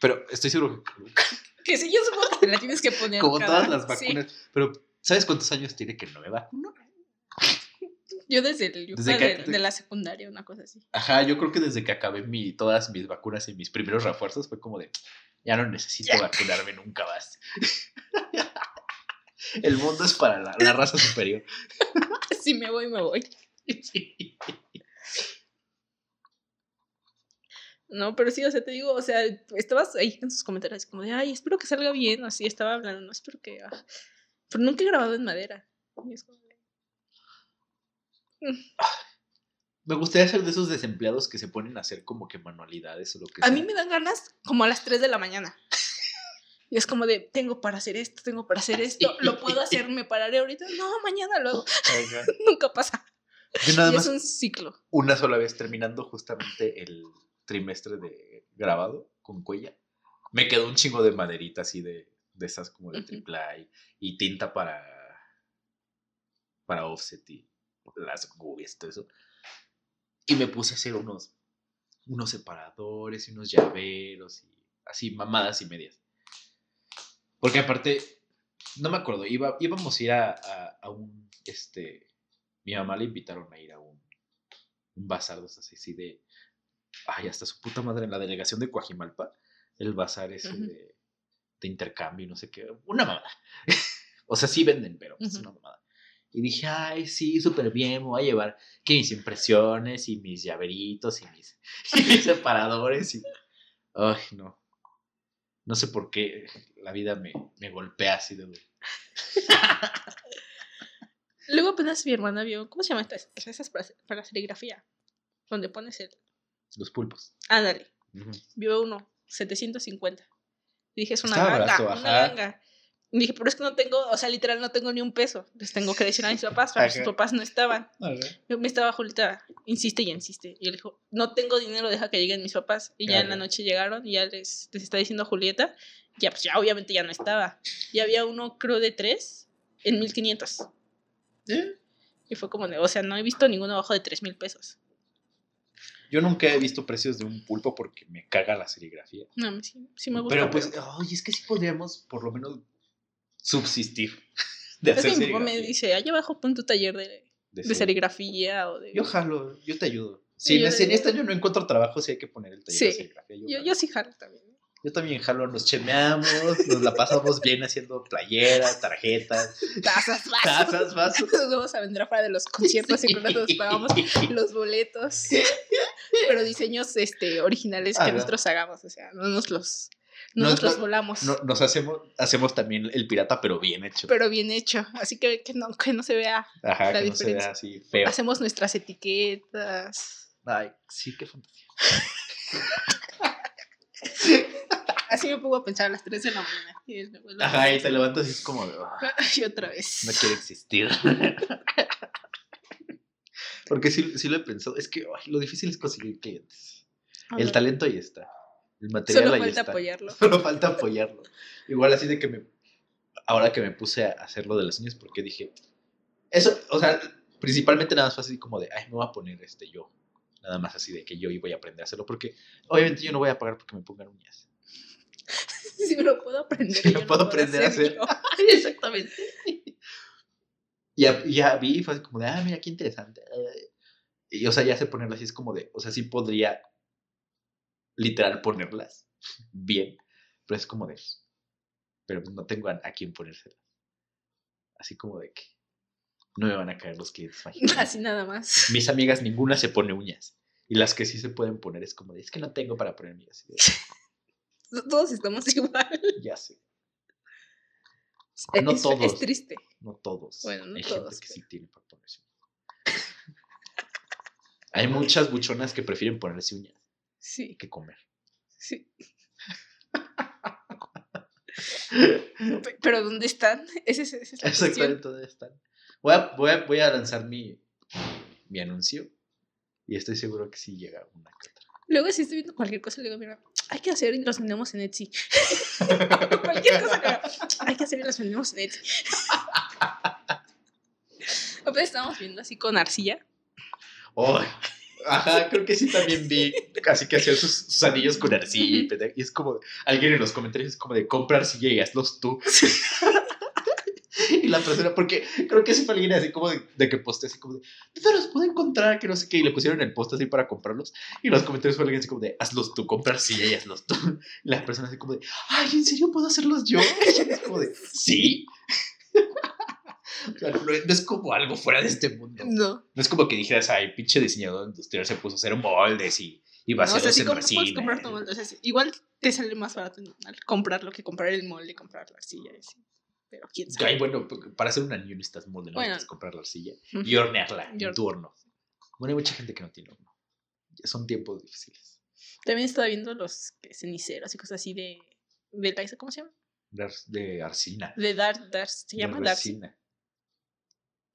Pero estoy seguro que nunca, Que sí, yo supongo que te la tienes que poner. como cada- todas las sí. vacunas. Pero, ¿sabes cuántos años tiene que no me vacuno? Yo desde, el, Desde que- de, de la secundaria, una cosa así. Ajá, yo creo que desde que acabé mi, todas mis vacunas y mis primeros refuerzos fue como de, ya no necesito vacunarme nunca más. El mundo es para la, la raza superior. Si me voy, me voy. Sí. No, pero sí, o sea, te digo, o sea, estabas ahí en sus comentarios como de, ay, espero que salga bien, o así estaba hablando, no, espero que... ah". Pero nunca he grabado en madera. Y es como de, Me gustaría ser de esos desempleados que se ponen a hacer como que manualidades o lo que A sea. mí me dan ganas como a las 3 de la mañana. Y es como de, tengo para hacer esto, tengo para hacer esto, lo puedo hacer, me pararé ahorita. No, mañana lo hago. Nunca pasa. Yo nada y más es un ciclo. una sola vez terminando justamente el trimestre de grabado con Cuella, me quedó un chingo de maderita así de, de esas como de triple A y, y tinta para para offset y las gubias y todo eso. Y me puse a hacer unos unos separadores y unos llaveros y así mamadas y medias. Porque aparte, no me acuerdo, iba, íbamos a ir a, a- a un, este, mi mamá le invitaron a ir a un, un bazar de así de, ay, hasta su puta madre en la delegación de Coajimalpa, el bazar ese Ujú. de, de intercambio y no sé qué, una mamada. o sea, sí venden, pero es una mamada. Y dije, ay, sí, súper bien, me voy a llevar que mis impresiones y mis llaveritos y mis, y mis separadores y... Ay, no. No sé por qué la vida me, me golpea así de duro. Luego apenas mi hermana vio, ¿cómo se llama estas? Esas para, para serigrafía. Donde pones el... Los pulpos. Ándale. Ujú. Vio uno, 750. Y dije, es una Estaba ganga, barato, una ajá. ganga. Y dije, pero es que no tengo, o sea, literal no tengo ni un peso. Les tengo que decir a mis papás, pero sus Ajá. papás no estaban. Yo me estaba Julita, insiste y insiste. Y él dijo, no tengo dinero, deja que lleguen mis papás. Y ya en la noche llegaron y ya les, les está diciendo Julieta. Ya, pues ya obviamente ya no estaba. Y había uno, creo, de tres en 1500. ¿Eh? Y fue como de, o sea, no he visto ninguno abajo de 3 mil pesos. Yo nunca he visto precios de un pulpo porque me caga la serigrafía. No, sí, sí me gusta. Pero pues, ay, es que sí podríamos por lo menos subsistir de hacer me dice, allá abajo pon tu taller de, De de ser- serigrafía o de... Yo jalo, yo te ayudo. Si, yo en- si en de- este año no encuentro trabajo, sí hay que poner el taller de serigrafía. Yo, Yo, yo sí jalo también. Yo también jalo, nos chemeamos, nos la pasamos bien haciendo playeras, tarjetas, Tazas, vasos. tazas, vasos. Nos vamos a vender afuera de los conciertos y con nos pagamos los boletos. Pero diseños este, originales que nosotros hagamos, o sea, no nos los, no No, nos los no, volamos. No- nos hacemos, hacemos también el pirata, pero bien hecho. Pero bien hecho, así que, que, no, que no se vea. Ajá, la que no se diferencia. vea así feo. Hacemos nuestras etiquetas. Ay, sí, qué fantasía. Así me pongo a pensar a las 3 de la mañana. Y, Ajá, y te levantas y es como de, "Ah, Y otra vez. no quiere existir. Porque sí, sí lo he pensado. Es que lo difícil es conseguir clientes. El talento ahí está. El material Solo ahí falta está. apoyarlo. Solo falta apoyarlo. Igual así de que me... Ahora que me puse a hacer lo de las uñas, porque dije... Eso, o sea, principalmente nada más así como de, ay, me voy a poner este yo. Nada más así de que yo voy a aprender a hacerlo, porque obviamente yo no voy a pagar porque me pongan uñas. Si me lo puedo aprender. Si yo lo puedo aprender a hacer. yo. Exactamente. Ya, ya vi, y fue así como de, ah, mira qué interesante. Y, o sea, ya sé ponerlas así, es como de, o sea, sí podría literal ponerlas bien, pero es como de, pero no tengo a, a quién ponérselas. Así como de que no me van a caer los clientes mágicos. Así nada más. Mis amigas, ninguna se pone uñas. Y las que sí se pueden poner es como de, es que no tengo para ponerme así. de, Todos estamos igual. ya sé, No es, todos. es triste. no todos. Bueno, no Hay todos, gente que pero- sí tiene para ponerse uñas. Hay muchas buchonas que prefieren ponerse uñas Sí, que comer. sí. Pe- Pero ¿dónde están? Esa es, esa es la. Exactamente, ¿dónde están? Voy a, voy a, voy a lanzar mi, mi anuncio y estoy seguro que sí llega una que otra. Luego si estoy viendo cualquier cosa, le digo, mira, hay que hacer y los vendemos en Etsy. cualquier cosa haga, hay que hacer y los vendemos en Etsy. Apenas estábamos viendo así con arcilla. Oh, ajá, creo que sí también vi así que hacían sus, sus anillos con arcilla y es como, alguien en los comentarios es como de compra arcilla y hazlos tú. Y la persona, porque creo que sí fue alguien así como de, de que posté así como de, ¿dónde los puedo encontrar? Que no sé qué, y le pusieron el post así para comprarlos. Y los comentarios fue alguien así como de, hazlos tú, compra arcilla y hazlos tú. Y la persona así como de, ay, ¿en serio puedo hacerlos yo? Y es como de, sí. O sea, no, no es como algo fuera de este mundo. No. No es como que dijeras, ay, pinche diseñador industrial se puso a hacer moldes y, y No, o sea, com- puedes resina. comprar tu molde. O sea, igual te sale más barato al comprarlo que comprar el molde, comprar la arcilla. y así. Pero quién sabe. Ay, bueno, para hacer un anillo necesitas molde, no Bueno. necesitas comprar la arcilla y hornearla en tu horno. Bueno, hay mucha gente que no tiene horno. Son tiempos difíciles. También estaba viendo los ceniceros y cosas así de. de la- ¿Cómo se llama? De, de arcina. De Dar, Dar, se de llama Darcy. resina.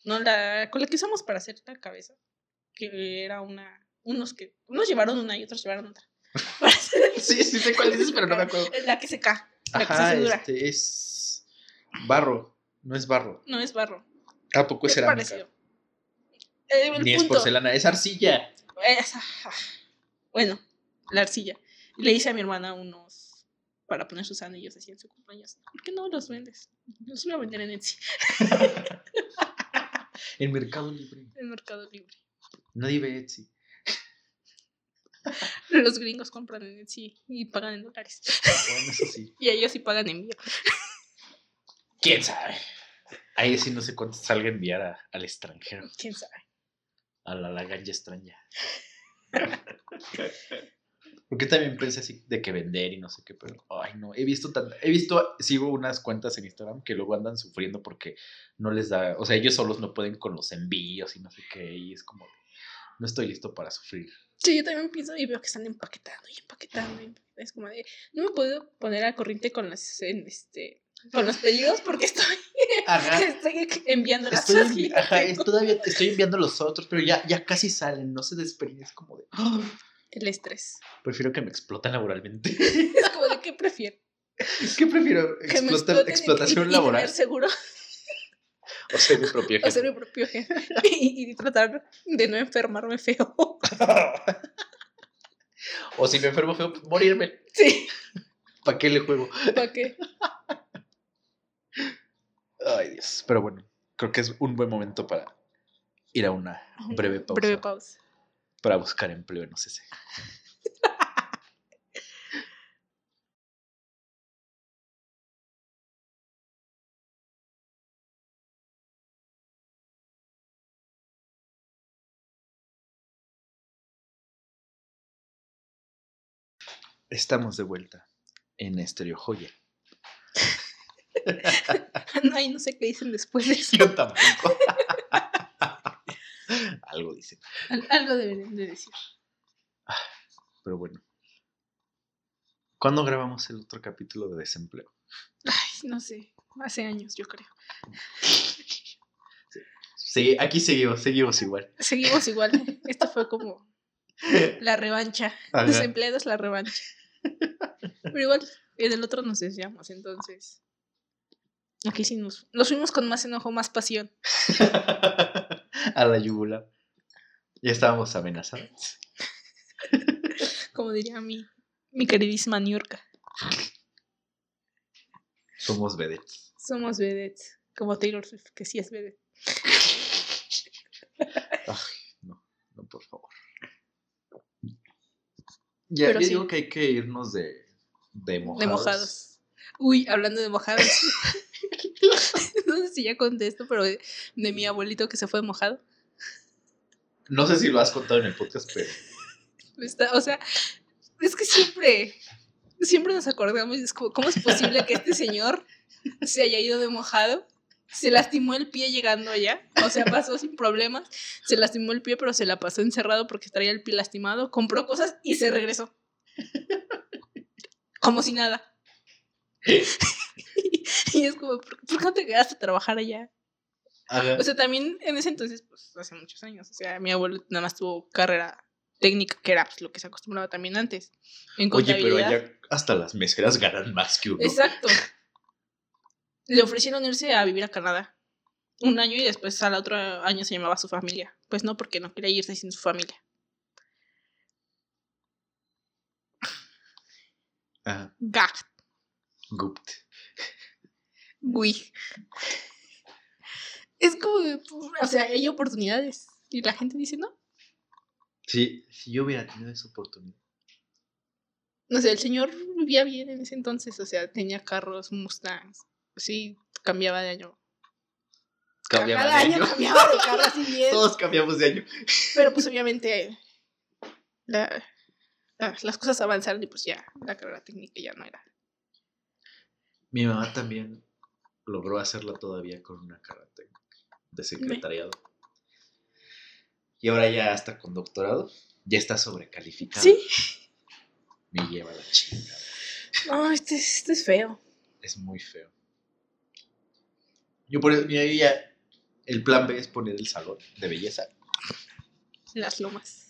No, la, con la que usamos para hacer la cabeza. Que era una. Unos que. Unos llevaron una y otros llevaron otra. Sí, sí sé cuál dices, pero no me acuerdo. La que se cae. La que se Ajá, dura. este es barro. No es barro. No es barro. ¿A poco es Es cerámica? Eh, Ni es porcelana, es arcilla. es- bueno, la arcilla. Le hice a mi hermana unos para poner sus anillos así en su cumpleaños. ¿Por qué no los vendes? Los voy a vender en Etsy, En Mercado Libre. en Mercado Libre. Nadie ve Etsy. Los gringos compran en Etsy y pagan en dólares. Bueno, eso sí. Y ellos sí pagan envío. ¿Quién sabe? Ahí sí no sé cuánto salga a enviar a- al extranjero. ¿Quién sabe? A la laganja extraña. Porque también pensé así de que vender y no sé qué, pero ay no, he visto tanta, he visto, sigo unas cuentas en Instagram que luego andan sufriendo porque no les da, o sea, ellos solos no pueden con los envíos y no sé qué, y es como, no estoy listo para sufrir. Sí, yo también pienso y veo que están empaquetando y empaquetando. y. Es como de, no me puedo poner al corriente con los, en este, con los pedidos porque estoy, Ajá. estoy enviando las Estoy, envi- ajá, es- todavía estoy enviando los otros, pero ya, ya casi salen, no se despeguen, es como de, "Ah, El estrés. prefiero que me exploten laboralmente. Es como de, ¿qué prefiero? ¿Qué prefiero? Que me Explota- exploten y- explotación y, y laboral tener seguro o ser mi propio jefe. mi propio jefe y, y tratar de no enfermarme feo. o si me enfermo feo, pues, morirme. Sí, ¿Para qué le juego? ¿para qué? Ay, Dios. Pero bueno, creo que es un buen momento para ir a una breve pausa. Breve pausa. Para buscar empleo en OCC. Estamos de vuelta en Estereo Joya. Ay, no sé qué dicen después de eso. Yo tampoco. Algo dicen. Al- Algo deberían de decir. Pero bueno. ¿Cuándo grabamos el otro capítulo de desempleo? Ay, no sé. Hace años, yo creo. Sí, aquí seguimos, seguimos igual. Seguimos igual. Esto fue como la revancha. Ajá. Desempleados, la revancha. Pero igual, en el otro nos deseamos, entonces. Aquí sí nos, nos fuimos con más enojo, más pasión. A la yugular. Ya estábamos amenazados. Como diría mi, mi queridísima Niurka. Somos vedettes. Somos vedettes. Como Taylor Swift, que sí es vedette. Ay, no, no, por favor. Ya, Pero yo sí. digo que hay que irnos de, de mojados. De mojados. Uy, hablando de mojados. no sé si ya conté esto, pero de, de mi abuelito que se fue mojado. No sé si lo has contado en el podcast, pero Está- o sea, es que siempre, siempre nos acordamos es como, ¿cómo es posible que este señor se haya ido de mojado? Se lastimó el pie llegando allá, o sea, pasó sin problemas, se lastimó el pie, pero se la pasó encerrado porque traía el pie lastimado, compró cosas y se regresó. Como si nada. y es como, ¿por, qué no te quedaste a trabajar allá? Ajá. O sea, también en ese entonces, pues hace muchos años, o sea, mi abuelo nada más tuvo carrera técnica, que era pues, lo que se acostumbraba también antes. En Oye, pero allá hasta las meseras ganan más que uno. Exacto. Le ofrecieron irse a vivir a Canadá un año y después al otro año se llamaba su familia. Pues no, porque no quería irse sin su familia. Ajá. Gag. Gupt. Gui. Es como, de, o sea, hay oportunidades. Y la gente dice, no. Sí, si yo hubiera tenido esa oportunidad. No sé, el señor vivía bien en ese entonces. O sea, tenía carros, Mustangs. Sí, cambiaba de año. Cambiaba Cada de año año. cambiaba de carro así bien. Todos cambiamos de año. Pero pues obviamente la- la- las cosas avanzaron y pues ya la carrera técnica ya no era. Mi mamá también logró hacerla todavía con una carrera técnica de secretariado. Y ahora ya hasta con doctorado, ya está sobrecalificada. Sí. Me lleva la chingada. No, este, este es feo. Es muy feo. Yo por eso, mira, ya, el plan B es poner el salón de belleza. Las lomas.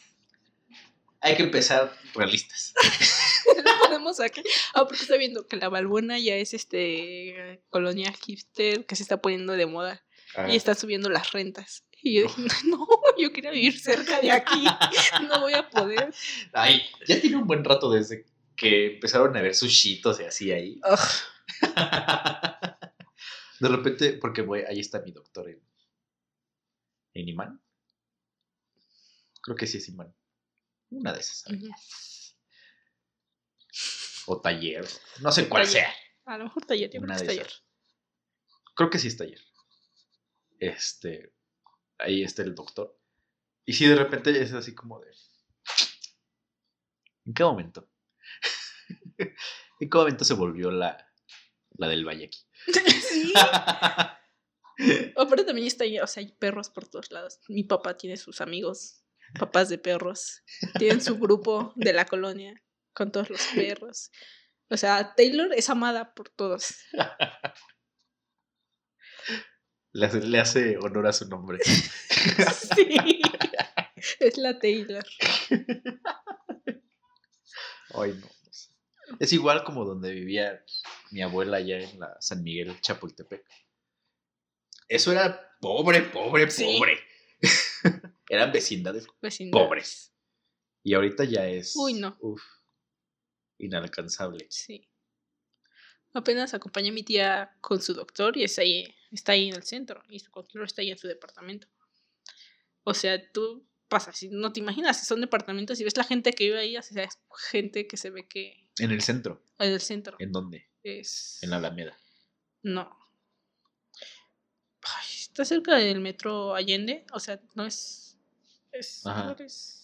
Hay que empezar realistas. Lo ponemos aquí. Ah, porque estoy viendo que la Balbuena ya es este colonia hipster que se está poniendo de moda y está subiendo las rentas. Y yo dije, no, yo quería vivir cerca de aquí. No voy a poder. Ay, ya tiene un buen rato desde que empezaron a ver sushitos y así ahí. De repente, porque voy, ahí está mi doctor en, en Imán. Creo que sí es Imán. Una de esas. Ujú. O taller. No sé cuál Taller. sea. A lo mejor taller, yo creo Una que es de taller. esas. Creo que sí es taller. Este. Ahí está el doctor. Y sí, de repente es así como de. ¿En qué momento? ¿En qué momento se volvió la, la del valle aquí? sí. Aparte también está ahí, o sea, hay perros por todos lados. Mi papá tiene sus amigos, papás de perros. Tienen su grupo de la colonia con todos los perros. O sea, Taylor es amada por todos. Le hace, le hace honor a su nombre. Sí. Es la Taylor. Ay, no. Es igual como donde vivía mi abuela allá en la San Miguel Chapultepec. Eso era pobre, pobre, Sí. pobre. Eran vecindades Vecindades. pobres. Y ahorita ya es. Uy, no. uf, inalcanzable. Sí. Apenas acompañé a mi tía con su doctor y está ahí, está ahí en el centro. Y su doctor está ahí en su departamento. O sea, tú pasas, si no te imaginas, si son departamentos y ves la gente que vive ahí, o sea, es gente que se ve que En el centro. en el centro ¿En dónde? Es... En la Alameda. No. Ay, está cerca del metro Allende, o sea, no es... es, Ajá. no es-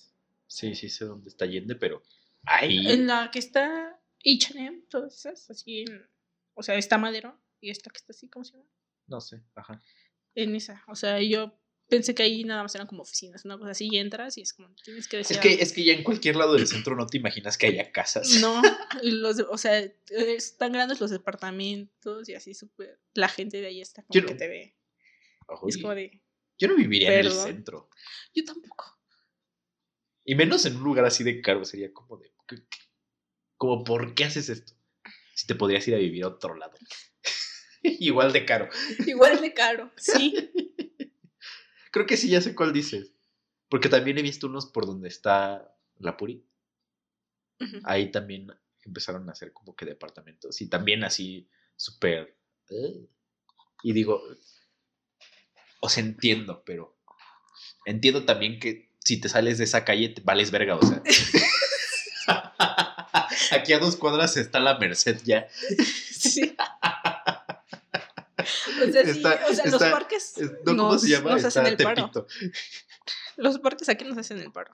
Sí, sí sé dónde está Allende, pero ahí. En la que está H&M, todas esas, así en... O sea, está Madero y esta que está así, ¿cómo se llama? No sé, ajá. En esa. O sea, yo pensé que ahí nada más eran como oficinas, una cosa así, y entras y es como, tienes que decir... Es que, es que ya en cualquier lado del centro no te imaginas que haya casas. No, los, o sea, están grandes los departamentos y así súper... La gente de ahí está como que te ve. Es como de... Yo no viviría en el centro. Yo tampoco. Y menos en un lugar así de caro. Sería como de. Como, ¿por qué haces esto? Si te podrías ir a vivir a otro lado. Igual de caro. Igual de caro, sí. Creo que sí, ya sé cuál dices. Porque también he visto unos por donde está la Puri. Ahí también empezaron a hacer como que departamentos. Y también así, súper. eh. Y digo. O sea, entiendo, pero. Entiendo también que si te sales de esa calle, te vales verga, o sea. Aquí a dos cuadras está la Merced ya. Sí. O sea, sí, Está- o sea, los parques Es- no, ¿Cómo nos, se llama? nos hacen el paro. Los parques aquí nos hacen el paro.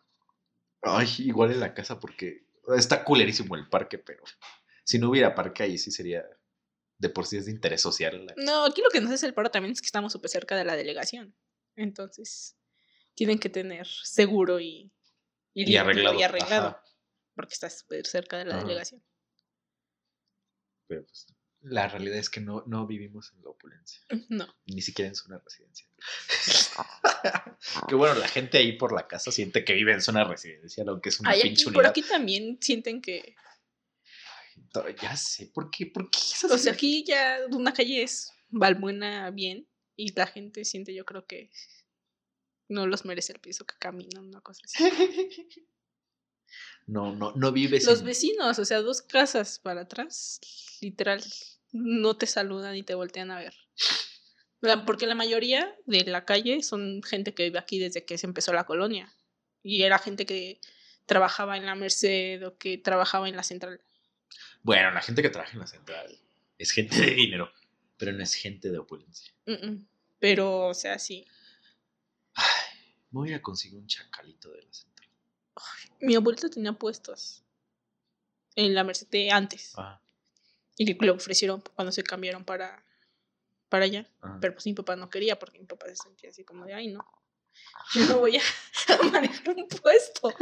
Ay, igual en la casa porque está culerísimo el parque, pero si no hubiera parque ahí sí sería de por sí es de interés social. la- No, aquí lo que nos hace el paro también es que estamos súper cerca de la delegación. Entonces, tienen que tener seguro y, Y limpio arreglado, Y arreglado porque está súper cerca de la Ajá. delegación. Pero pues la realidad es que no, no vivimos en la opulencia, No. ni siquiera en zona residencial. que bueno, la gente ahí por la casa siente que vive en zona residencial, aunque es una Ay, pinche aquí, por aquí también sienten que. Ya sé, ¿por qué? ¿Por qué es O sea, aquí ya una calle es Valbuena bien y la gente siente, yo creo que no los merece el piso que caminan, una cosa así. No, no, no vives Los en- vecinos, o sea, dos casas para atrás, literal, no te saludan y te voltean a ver. Porque la mayoría de la calle son gente que vive aquí desde que se empezó la colonia. Y era gente que trabajaba en la Merced o que trabajaba en la central. Bueno, la gente que trabaja en la central es gente de dinero, pero no es gente de opulencia. Pero, o sea, sí. Ay, voy a conseguir un chacalito de la central. Mi abuelita tenía puestos en la Merced de antes. Ajá, Y le le ofrecieron cuando se cambiaron para, para allá. ajá. Pero pues mi papá no quería porque mi papá se sentía así como de, ay, no. Yo no voy a manejar un puesto.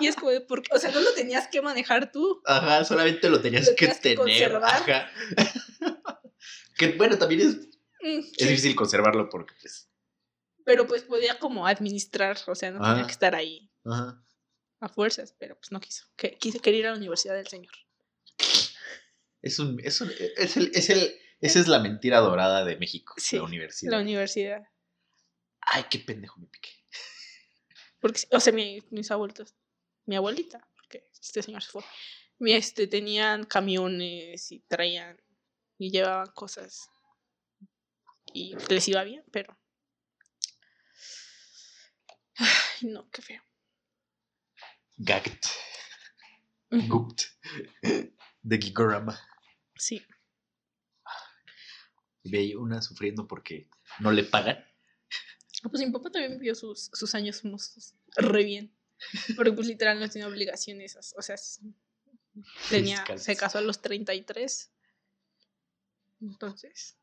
Y es como de, ¿por qué? O sea, no lo tenías que manejar tú. Ajá, solamente lo tenías Lo que tenías que tener. conservar. Ajá. que bueno, también es, Mm, es difícil conservarlo porque, pues. Pero pues podía como administrar, o sea, no tenía que estar ahí Ajá. A fuerzas, pero pues no quiso. Que, quise, quería ir a la universidad del señor. Es un, es un, es el, es el, esa es la mentira dorada de México, Sí, la universidad. La universidad. Ay, qué pendejo me piqué. Porque, o sea, mi- mis abuelitos, mi abuelita, porque este señor se fue, mi, este, tenían camiones y traían y llevaban cosas y les iba bien, pero... Ay, no, qué feo. Gagged. Gupt. De Gigorama. Sí, ve ahí una sufriendo porque no le pagan. Ah, pues mi papá también vivió sus, sus años mozos re bien, porque pues literal no tenía obligaciones, o sea, tenía, se casó a los 33, entonces...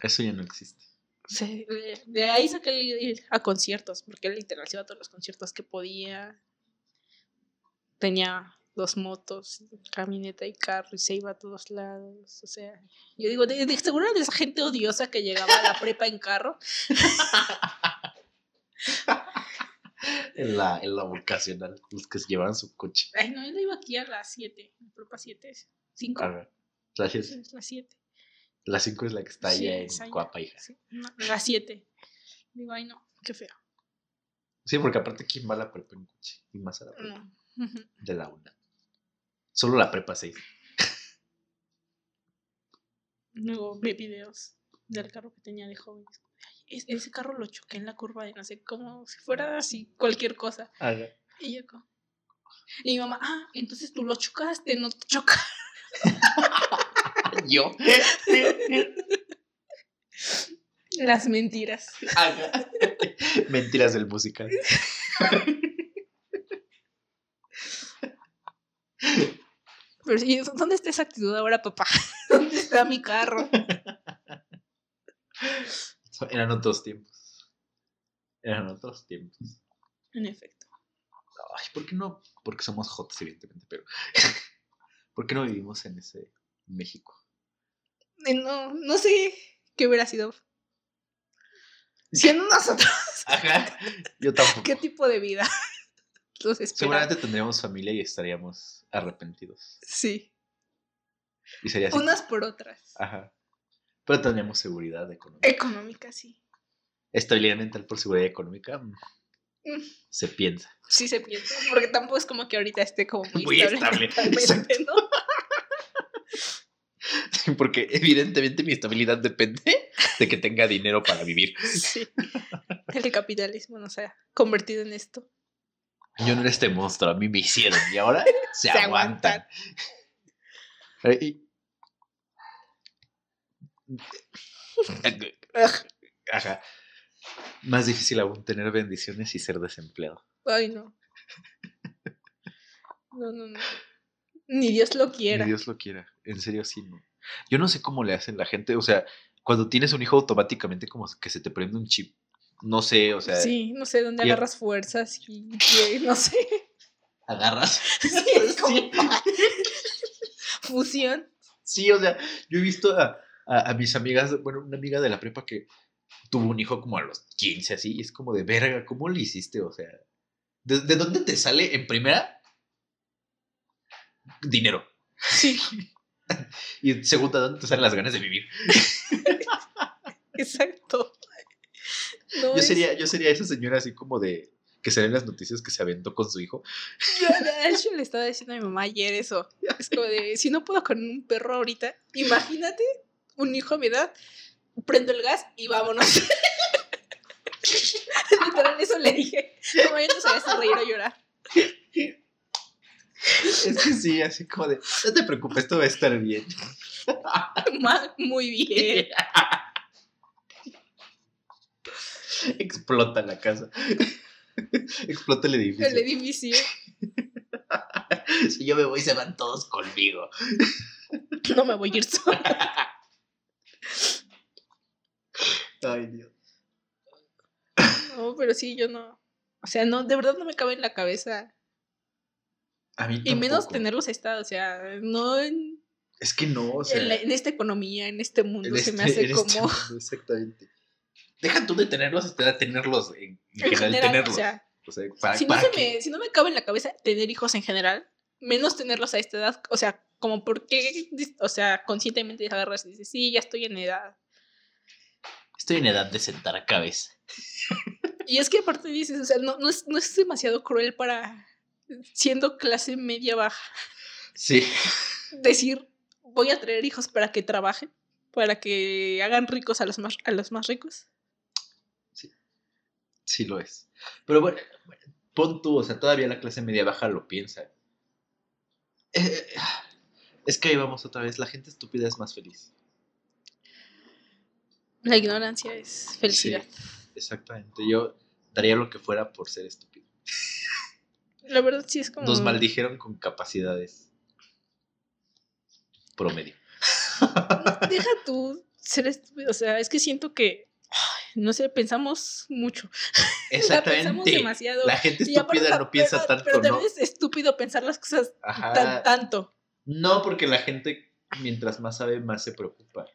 Eso ya no existe. se- de, de ahí saqué el ir a conciertos, porque él literal se iba a todos los conciertos que podía. Tenía dos motos, camioneta y carro, y se iba a todos lados. O sea, yo digo, de, de- seguro era de esa gente odiosa que llegaba a la prepa en carro. En la, en la vocacional, los que se llevaban su coche. Ay, no, él iba aquí a las 7, en prepa 7, 5. Ajá. Gracias. Es las 7. La 5 es la que está Sí, allá en. Coapa, hija. Sí, no, las 7. Digo, ay, no, qué feo. Sí, porque aparte, ¿quién va a la prepa en coche? Y más a la prepa No. De la una. Solo la prepa 6. Luego vi videos del carro que tenía de. Ay, es- ese carro lo choqué en la curva de no sé cómo, si fuera así, cualquier cosa. Y yo como... Y mi mamá, ah, entonces tú lo chocaste, no te choca. Yo. Las mentiras. Ajá. Mentiras del musical. Pero sí, ¿dónde está esa actitud ahora, papá? ¿Dónde está mi carro? Eran otros tiempos. Eran otros tiempos. En efecto. Ay, ¿por qué no? Porque somos jotos, evidentemente, pero. ¿Por qué no vivimos en ese México? Eh, No, no sé qué hubiera sido. Siendo nosotros, Ajá. Yo tampoco. ¿qué tipo de vida espera? Seguramente tendríamos familia y estaríamos arrepentidos. Sí. Y sería así. Unas por otras. Ajá. Pero tendríamos seguridad económica. Económica, sí. Estabilidad mental por seguridad económica. mm, Mm, Se piensa. Sí se piensa. Porque tampoco es como que ahorita esté como muy, Muy estable. estable, ¿no? Porque evidentemente mi estabilidad depende de que tenga dinero para vivir. Sí. El capitalismo nos ha convertido en esto. Yo no era este monstruo, a mí me hicieron y ahora se, Se aguantan. Eh, y- Ajá. Más difícil aún tener bendiciones y ser desempleado. Ay, no. No, no, no. Ni Dios lo quiera. Ni Dios lo quiera. En serio, sí, no. Yo no sé cómo le hacen la gente. O sea, cuando tienes un hijo automáticamente como que se te prende un chip. No sé, o sea, sí, no sé dónde y- agarras fuerzas y, y no sé. agarras. Sí, es como fusión. Sí, o sea, yo he visto a, a- a mis amigas, bueno, una amiga de la prepa que tuvo un hijo como a los 15, así, y es como de verga, ¿cómo le hiciste? O sea, ¿de, de dónde te sale en primera? Dinero. Sí, Y en segunda, ¿dónde te salen las ganas de vivir? exacto. No, Yo es- sería, yo sería esa señora así como de que salen las noticias que se aventó con su hijo. Yo, de hecho, le estaba diciendo a mi mamá ayer eso. Es como de, si no puedo con un perro ahorita, imagínate un hijo a mi edad, prendo el gas y vámonos. Literal, eso le dije. Como yo no sabía si reír o llorar. Es que sí, así como de, no te preocupes, todo va a estar bien. Muy bien. Explota la casa. Explota el edificio. El edificio. Si yo me voy, se van todos conmigo. No me voy a ir sola. Ay, Dios. No, pero sí, yo no. O sea, no, de verdad no me cabe en la cabeza. A mí Y menos tenerlos estados. O sea, no en, Es que no, o sea. en, la- en esta economía, en este mundo, en se me este- hace como. este mundo, exactamente. Deja tú de tenerlos de tenerlos en, en En general, general, tenerlos. o sea, O sea, ¿para, si, no se qué? me, si no me cabe en la cabeza tener hijos en general, menos tenerlos a esta edad. O sea, como porque, o sea, conscientemente agarras y dices, sí, ya estoy en edad. Estoy en edad de sentar cabeza. Y es que aparte dices, o sea, no, no, es, no es demasiado cruel para, siendo clase media baja, Sí. decir, voy a traer hijos para que trabajen, para que hagan ricos a los más, a los más ricos. Sí lo es. Pero bueno, pon tú, o sea, todavía la clase media baja lo piensa. Eh, es que ahí vamos otra vez, la gente estúpida es más feliz. La ignorancia es felicidad. Sí, exactamente. Yo daría lo que fuera por ser estúpido. La verdad sí es como... Nos maldijeron con capacidades promedio. Deja tú ser estúpido, o sea, es que siento que, no sé, pensamos mucho. La pensamos Exactamente. demasiado. La gente aparte estúpida no piensa pero- tanto, Pero ¿no? también es estúpido pensar las cosas tan- tanto. No, porque la gente, mientras más sabe, más se preocupa.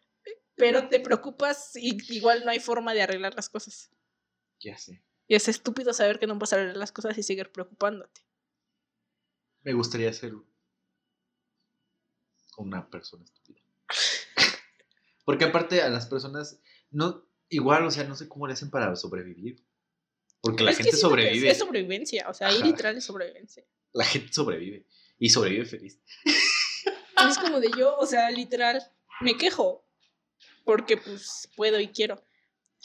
Pero te preocupas y igual no hay forma de arreglar las cosas. Ya sé. Y es estúpido saber que no puedes arreglar las cosas y seguir preocupándote. Me gustaría ser una persona estúpida. Porque aparte a las personas, no, igual, o sea, no sé cómo le hacen para sobrevivir. Porque la Es gente que es- sobrevive. Es, sobrevivencia, o sea, ahí literal es sobrevivencia. La gente sobrevive. Y sobrevive feliz. Es como de yo, o sea, literal, me quejo. Porque pues puedo y quiero.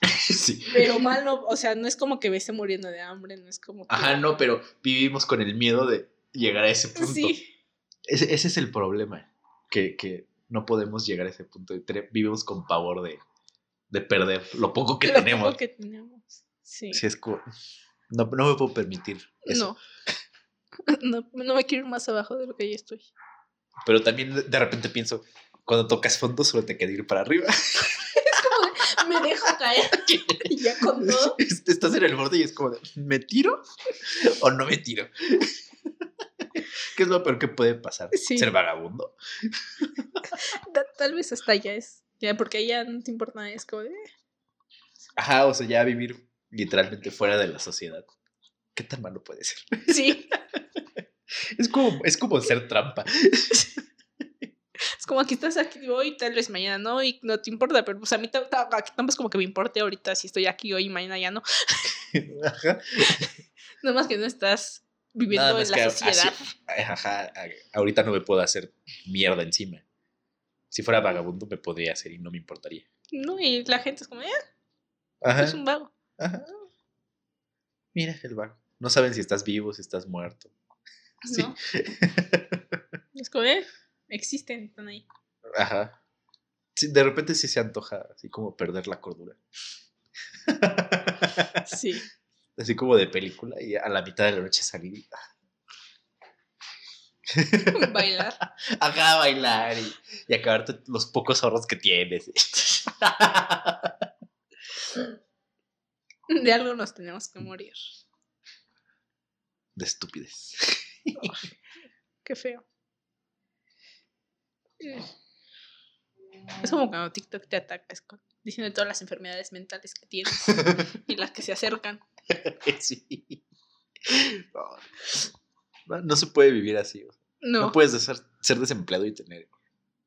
sí. Pero mal no, o sea, no es como que me esté muriendo de hambre, no es como que... Ajá, no, pero vivimos con el miedo de llegar a ese punto. Sí, Ese, ese es el problema. Que, que no podemos llegar a ese punto. Vivimos con pavor de, de perder lo poco que lo tenemos. poco que tenemos. Sí. Sí, es como- no, no me puedo permitir eso. No. no. No me quiero ir más abajo de lo que ya estoy. Pero también de- de repente pienso, cuando tocas fondo solo te queda ir para arriba. Me dejo caer. Y ya con todo. Estás en el borde y es como de, ¿me tiro o no me tiro? ¿Qué es lo peor que puede pasar? Sí. ¿Ser vagabundo? Ta- Tal vez hasta ya es. Ya, porque ya no te importa nada. Es como de. Ajá, o sea, ya vivir literalmente fuera de la sociedad. ¿Qué tan malo puede ser? Sí. Es como, es como ser trampa. Es como aquí estás aquí hoy, tal vez mañana no, y no te importa, pero pues a mí tampoco es como que me importe ahorita si estoy aquí hoy y mañana ya no. Ajá. Nada más que no estás viviendo en la sociedad. así- ajá, ahorita no me puedo hacer mierda encima. Si fuera vagabundo me podría hacer y no me importaría. No, y la gente es como, eh, Ajá. es un vago. Ajá. Mira el vago. No saben si estás vivo, si estás muerto. Sí. ¿no? Es como, eh, existen, están ahí. Ajá. Sí, de repente sí se antoja así como perder la cordura. Sí. Así como de película y a la mitad de la noche salir y Bailar. acá a bailar y, y acabarte los pocos ahorros que tienes. De algo nos tenemos que morir. De estupidez. Qué feo. Es como cuando TikTok te ataca es con- diciendo todas las enfermedades mentales que tienes y las que se acercan. Sí. No, no- no se puede vivir así. No, No, puedes ser, ser desempleado y tener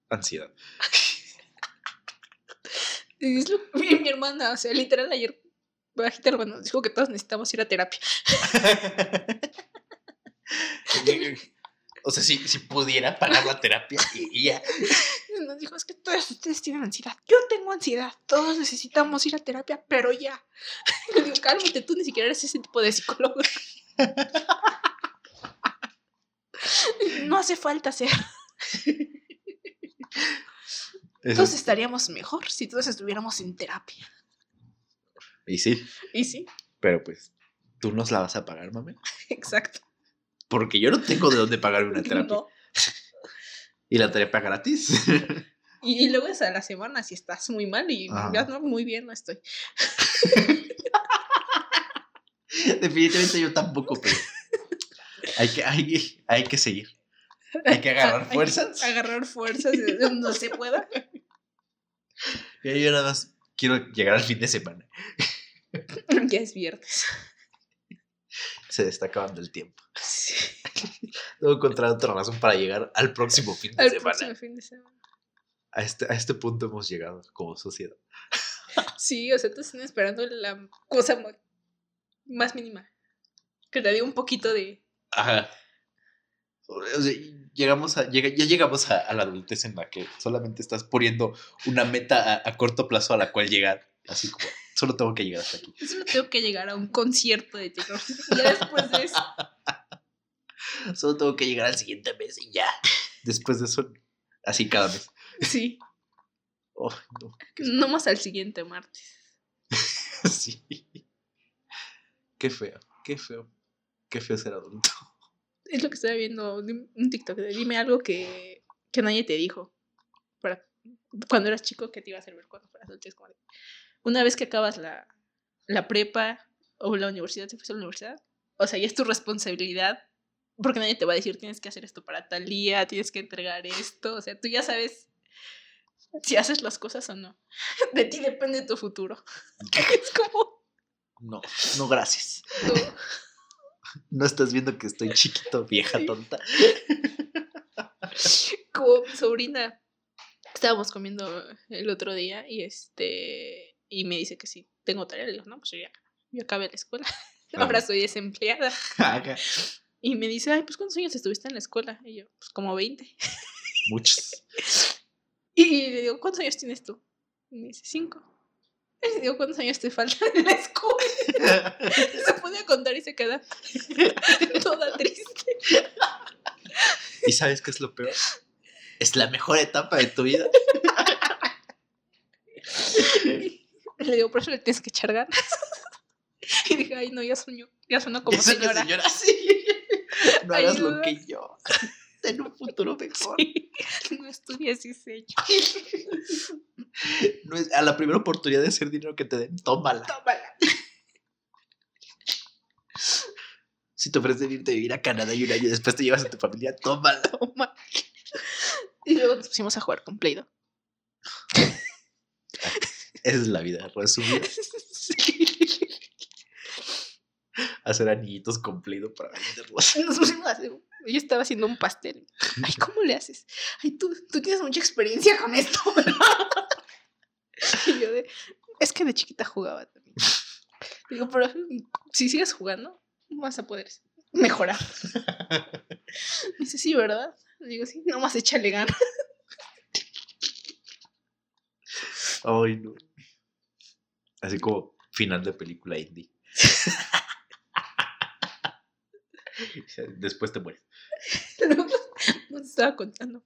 ansiedad. es lo- mi, mi hermana, o sea, literal ayer bajita hermano nos dijo que todos necesitamos ir a terapia. o sea, si, si pudiera pagar la terapia, iría. Nos dijo, es que todos ustedes tienen ansiedad. Yo tengo ansiedad. Todos necesitamos ir a terapia, pero ya. Le digo, cálmate, tú ni siquiera eres ese tipo de psicólogo. No hace falta ser. Todos estaríamos mejor si todos estuviéramos en terapia. Y sí, Y sí, pero pues, ¿tú nos la vas a pagar, mami? exacto. Porque yo no tengo de dónde pagarme una terapia. No. ¿Y la terapia gratis? Y, y luego es a la semana si estás muy mal y ya no, muy bien no estoy. Definitivamente yo tampoco, pero hay que, hay, hay que seguir. Hay que agarrar Hay que fuerzas. Agarrar fuerzas de donde se pueda. Y yo nada más quiero llegar al fin de semana. Ya es viernes. Se está acabando el tiempo. Sí. Tengo que encontrar otra razón para llegar al próximo fin de Al semana. próximo fin de semana. A este, a este punto hemos llegado como sociedad. Sí, o sea, te están esperando la cosa más mínima. Que te dé un poquito de. Ajá. O sea, llegamos a, llega- ya llegamos a, a la adultez en la que solamente estás poniendo una meta a, a corto plazo a la cual llegar. Así como, solo tengo que llegar hasta aquí. Solo tengo que llegar a un concierto de Taylor Swift. Y ya después de eso. Solo tengo que llegar al siguiente mes y ya. Después de eso, así cada mes. Sí. Oh, No más al siguiente martes. sí. Qué feo, qué feo. Qué feo ser adulto. Es lo que estaba viendo un TikTok. de dime algo que, que nadie te dijo. Para, cuando eras chico, que te iba a servir cuando fueras adulto. Como de, Una vez que acabas la, la prepa o la universidad, te fuiste a la universidad. O sea, ya es tu responsabilidad. Porque nadie te va a decir tienes que hacer esto para tal día, tienes que entregar esto. O sea, tú ya sabes si haces las cosas o no. De ti depende tu futuro. Es como. No, no, gracias. no. No estás viendo que estoy chiquito, vieja tonta. como mi sobrina. Estábamos comiendo el otro día y este y me dice que sí, tengo tarea. Le digo, no, pues yo ya, yo acabé la escuela. Ahora soy desempleada. Y me dice, ay, pues ¿cuántos años estuviste en la escuela? Y yo, pues como 20. Muchos. Y le digo, ¿cuántos años tienes tú? Y me dice, 5. Y le digo, ¿cuántos años te faltan en la escuela? Se pone a contar y se queda toda triste. ¿Y sabes qué es lo peor? Es la mejor etapa de tu vida. Le digo, por eso le tienes que echar ganas. Y dije, ay, no, ya sueño, ya sueno como una señora. señora, sí. No hagas lo que yo. en un futuro mejor. No estudies diseño. No es, a la primera oportunidad de hacer dinero que te den, tómala. Tómala. Si te ofrecen irte a vivir a Canadá y un año después te llevas a tu familia, tómala. Toma. Y luego nos pusimos a jugar con Play-Doh. Esa es la vida, resumida. Hacer anillitos con Play-Doh para venderlos. Nos pusimos a hacer- Yo estaba haciendo un pastel. Ay, ¿cómo le haces? Ay, tú, tú tienes mucha experiencia con esto, ¿verdad? Y yo de, es que de chiquita jugaba también. Digo, pero si sigues jugando, vas a poder mejorar. Me dice, sí, ¿verdad? Digo, sí, nomás échale ganas. Ay, no. Así como final de película indie. Después te mueres. Luego nos estaba contando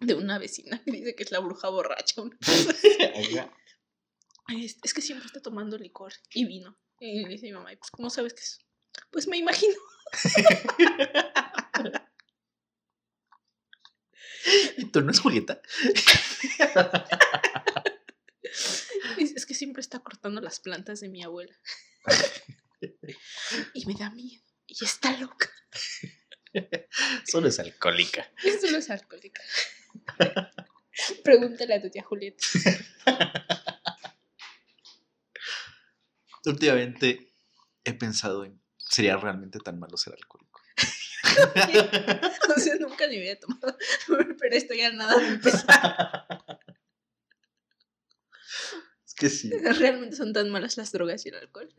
de una vecina que dice que es la bruja borracha. Es, que siempre está tomando licor y vino. Y le dice mi mamá, "¿Y pues cómo sabes que es? Pues me imagino. ¿Y tú no es Julieta? Es que siempre está cortando las plantas de mi abuela. Y me da miedo. Y está loca. Solo es alcohólica. Eso no es alcohólica. Pregúntale a tu tía Julieta. Últimamente he pensado en, ¿sería realmente tan malo ser alcohólico? O sea, nunca ni había tomado. Pero estoy a nada de empezar. Es que sí. Realmente son tan malas las drogas y el alcohol.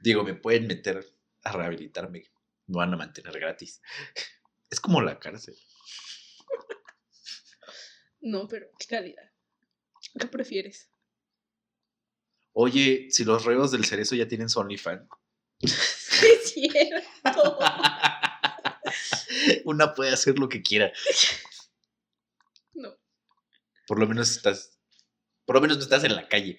Digo, me pueden meter a rehabilitarme. Me van a mantener gratis. Es como la cárcel. No, pero qué calidad. ¿Qué prefieres? Oye, si los reos del cerezo ya tienen su OnlyFans. Es cierto. Una puede hacer lo que quiera. No. Por lo menos estás. Por lo menos no estás en la calle.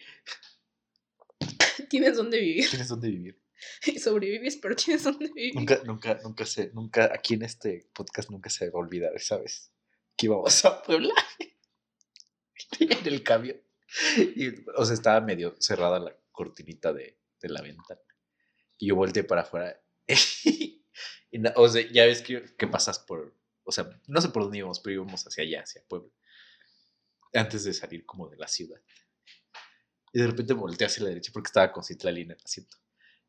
Tienes dónde vivir. Tienes dónde vivir. Sobrevives, pero tienes dónde vivir. Nunca, nunca, nunca se, nunca, aquí en este podcast nunca se va a olvidar, ¿sabes? Que íbamos a Puebla en el cambio. Y, o sea, estaba medio cerrada la cortinita de, de la ventana. Y yo volteé para afuera. y o sea, ya ves que, que pasas por, o sea, no sé por dónde íbamos, pero íbamos hacia allá, hacia Puebla. Antes de salir como de la ciudad. Y de repente volteé hacia la derecha porque estaba con Citlali en el asiento.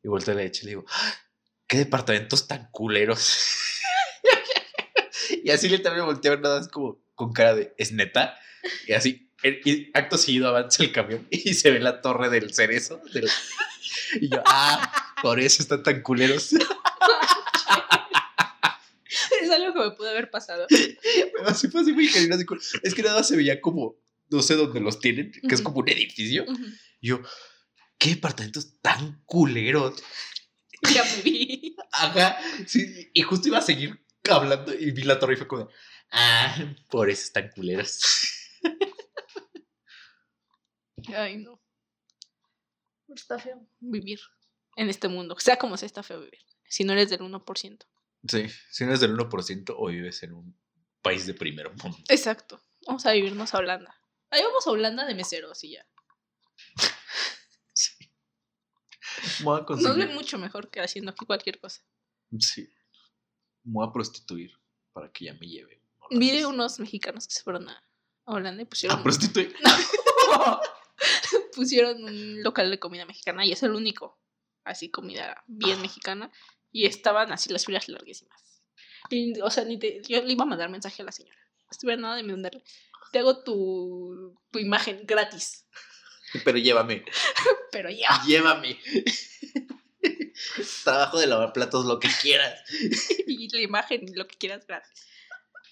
Y volteé a la derecha y le digo, "¡Ah! qué departamentos tan culeros. y así literalmente volteé a ver nada más como con cara de, ¿es neta? Y así, y acto seguido avanza el camión y se ve la torre del cerezo. del- y yo, ah, por eso están tan culeros. Es algo que me pudo haber pasado. Pero así fue así muy como- Es que nada más se veía como, no sé dónde los tienen, que es como un edificio. Yo, ¿qué departamentos tan culeros? Ya me vi. Ajá, sí, y justo iba a seguir hablando y vi la torre y fue como, ah, por eso están culeros. Ay, no. Está feo vivir en este mundo. Sea como sea, está feo vivir. Si no eres del 1%. Sí, si no es del 1% o vives en un país de primer mundo. Exacto. Vamos a vivirnos a Holanda. Ahí vamos a Holanda de meseros y ya. Me voy a Nos ven mucho mejor que haciendo aquí cualquier cosa. Sí. Me voy a prostituir para que ya me lleve. Vi unos mexicanos que se fueron a a Holanda y pusieron, A prostituir. pusieron un local de comida mexicana y es el único. Así, comida bien mexicana. Y estaban así las filas larguísimas. Y, o sea, ni te- yo le iba a mandar mensaje a la señora. No estuviera nada de mandarle. Te hago tu, tu imagen gratis. Pero llévame, Pero ya. llévame. Trabajo de lavar platos, lo que quieras. Y la imagen, lo que quieras gratis.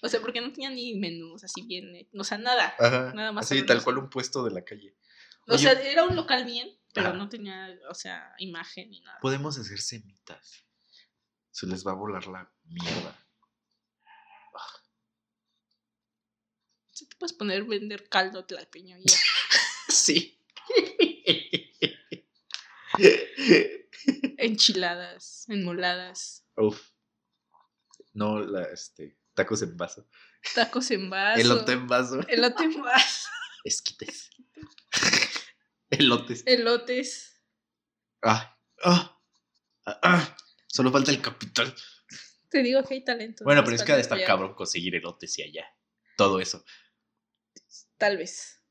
O sea, porque no tenía ni menús así bien. O sea, nada. Ajá. Nada más Así, tal cual un puesto de la calle. O Oye. sea, era un local bien, pero Ajá. no tenía, o sea, imagen ni nada. Podemos hacer semitas. Se les va a volar la mierda. O sea, te puedes poner vender caldo tlalpeño y ya. Sí. enchiladas, enmoladas. Uf. No, la, este, tacos en vaso. Tacos en vaso. Elote en vaso. Elote en vaso. Esquites. Elotes. Elotes. Ah, ah, ah, ah. Solo falta el capital. Te digo que hay talento. Bueno, pero es que ha de estar cabrón conseguir elotes y allá. Todo eso. Tal vez.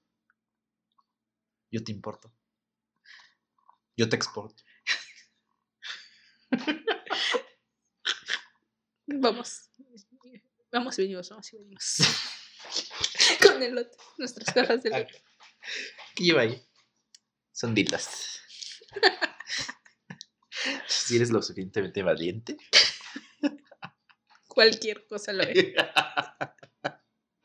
Yo te importo. Yo te exporto. Vamos. Vamos y venimos, vamos y venimos. Con elote. Nuestras cajas de elote. ¿Qué lleva ahí? Son dildas. si eres lo suficientemente valiente. Cualquier cosa lo es.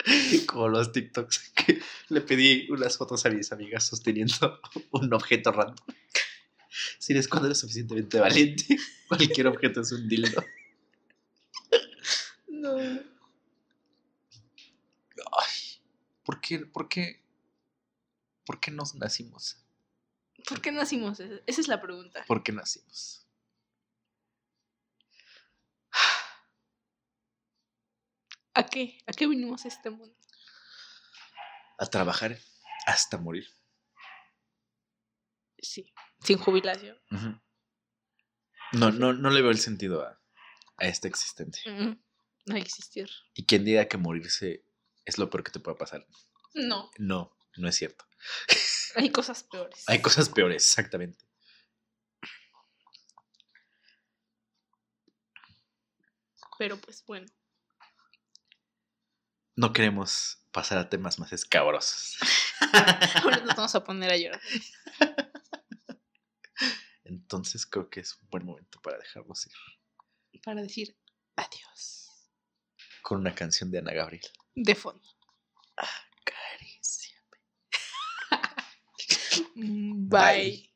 Como los TikToks que le pedí unas fotos a mis amigas sosteniendo un objeto random. Si eres cuando eres suficientemente valiente, cualquier objeto es un dildo. No. Ay, ¿por qué, por qué, por qué nos nacimos? ¿Por qué nacimos? Esa esa es la pregunta. ¿Por qué nacimos? ¿A qué? ¿A qué vinimos a este mundo? A trabajar hasta morir. Sí. Sin jubilación. No, no, no le veo el sentido a, a esta existencia. No existir. Y quien diga que morirse es lo peor que te puede pasar. No. No, no es cierto. Hay cosas peores. Hay cosas peores, exactamente. Pero pues bueno. No queremos pasar a temas más escabrosos. Ahora nos vamos a poner a llorar. Entonces creo que es un buen momento para dejarnos ir Para decir adiós. con una canción de Ana Gabriel. De fondo. Caricia. Mm, Bye. Bye.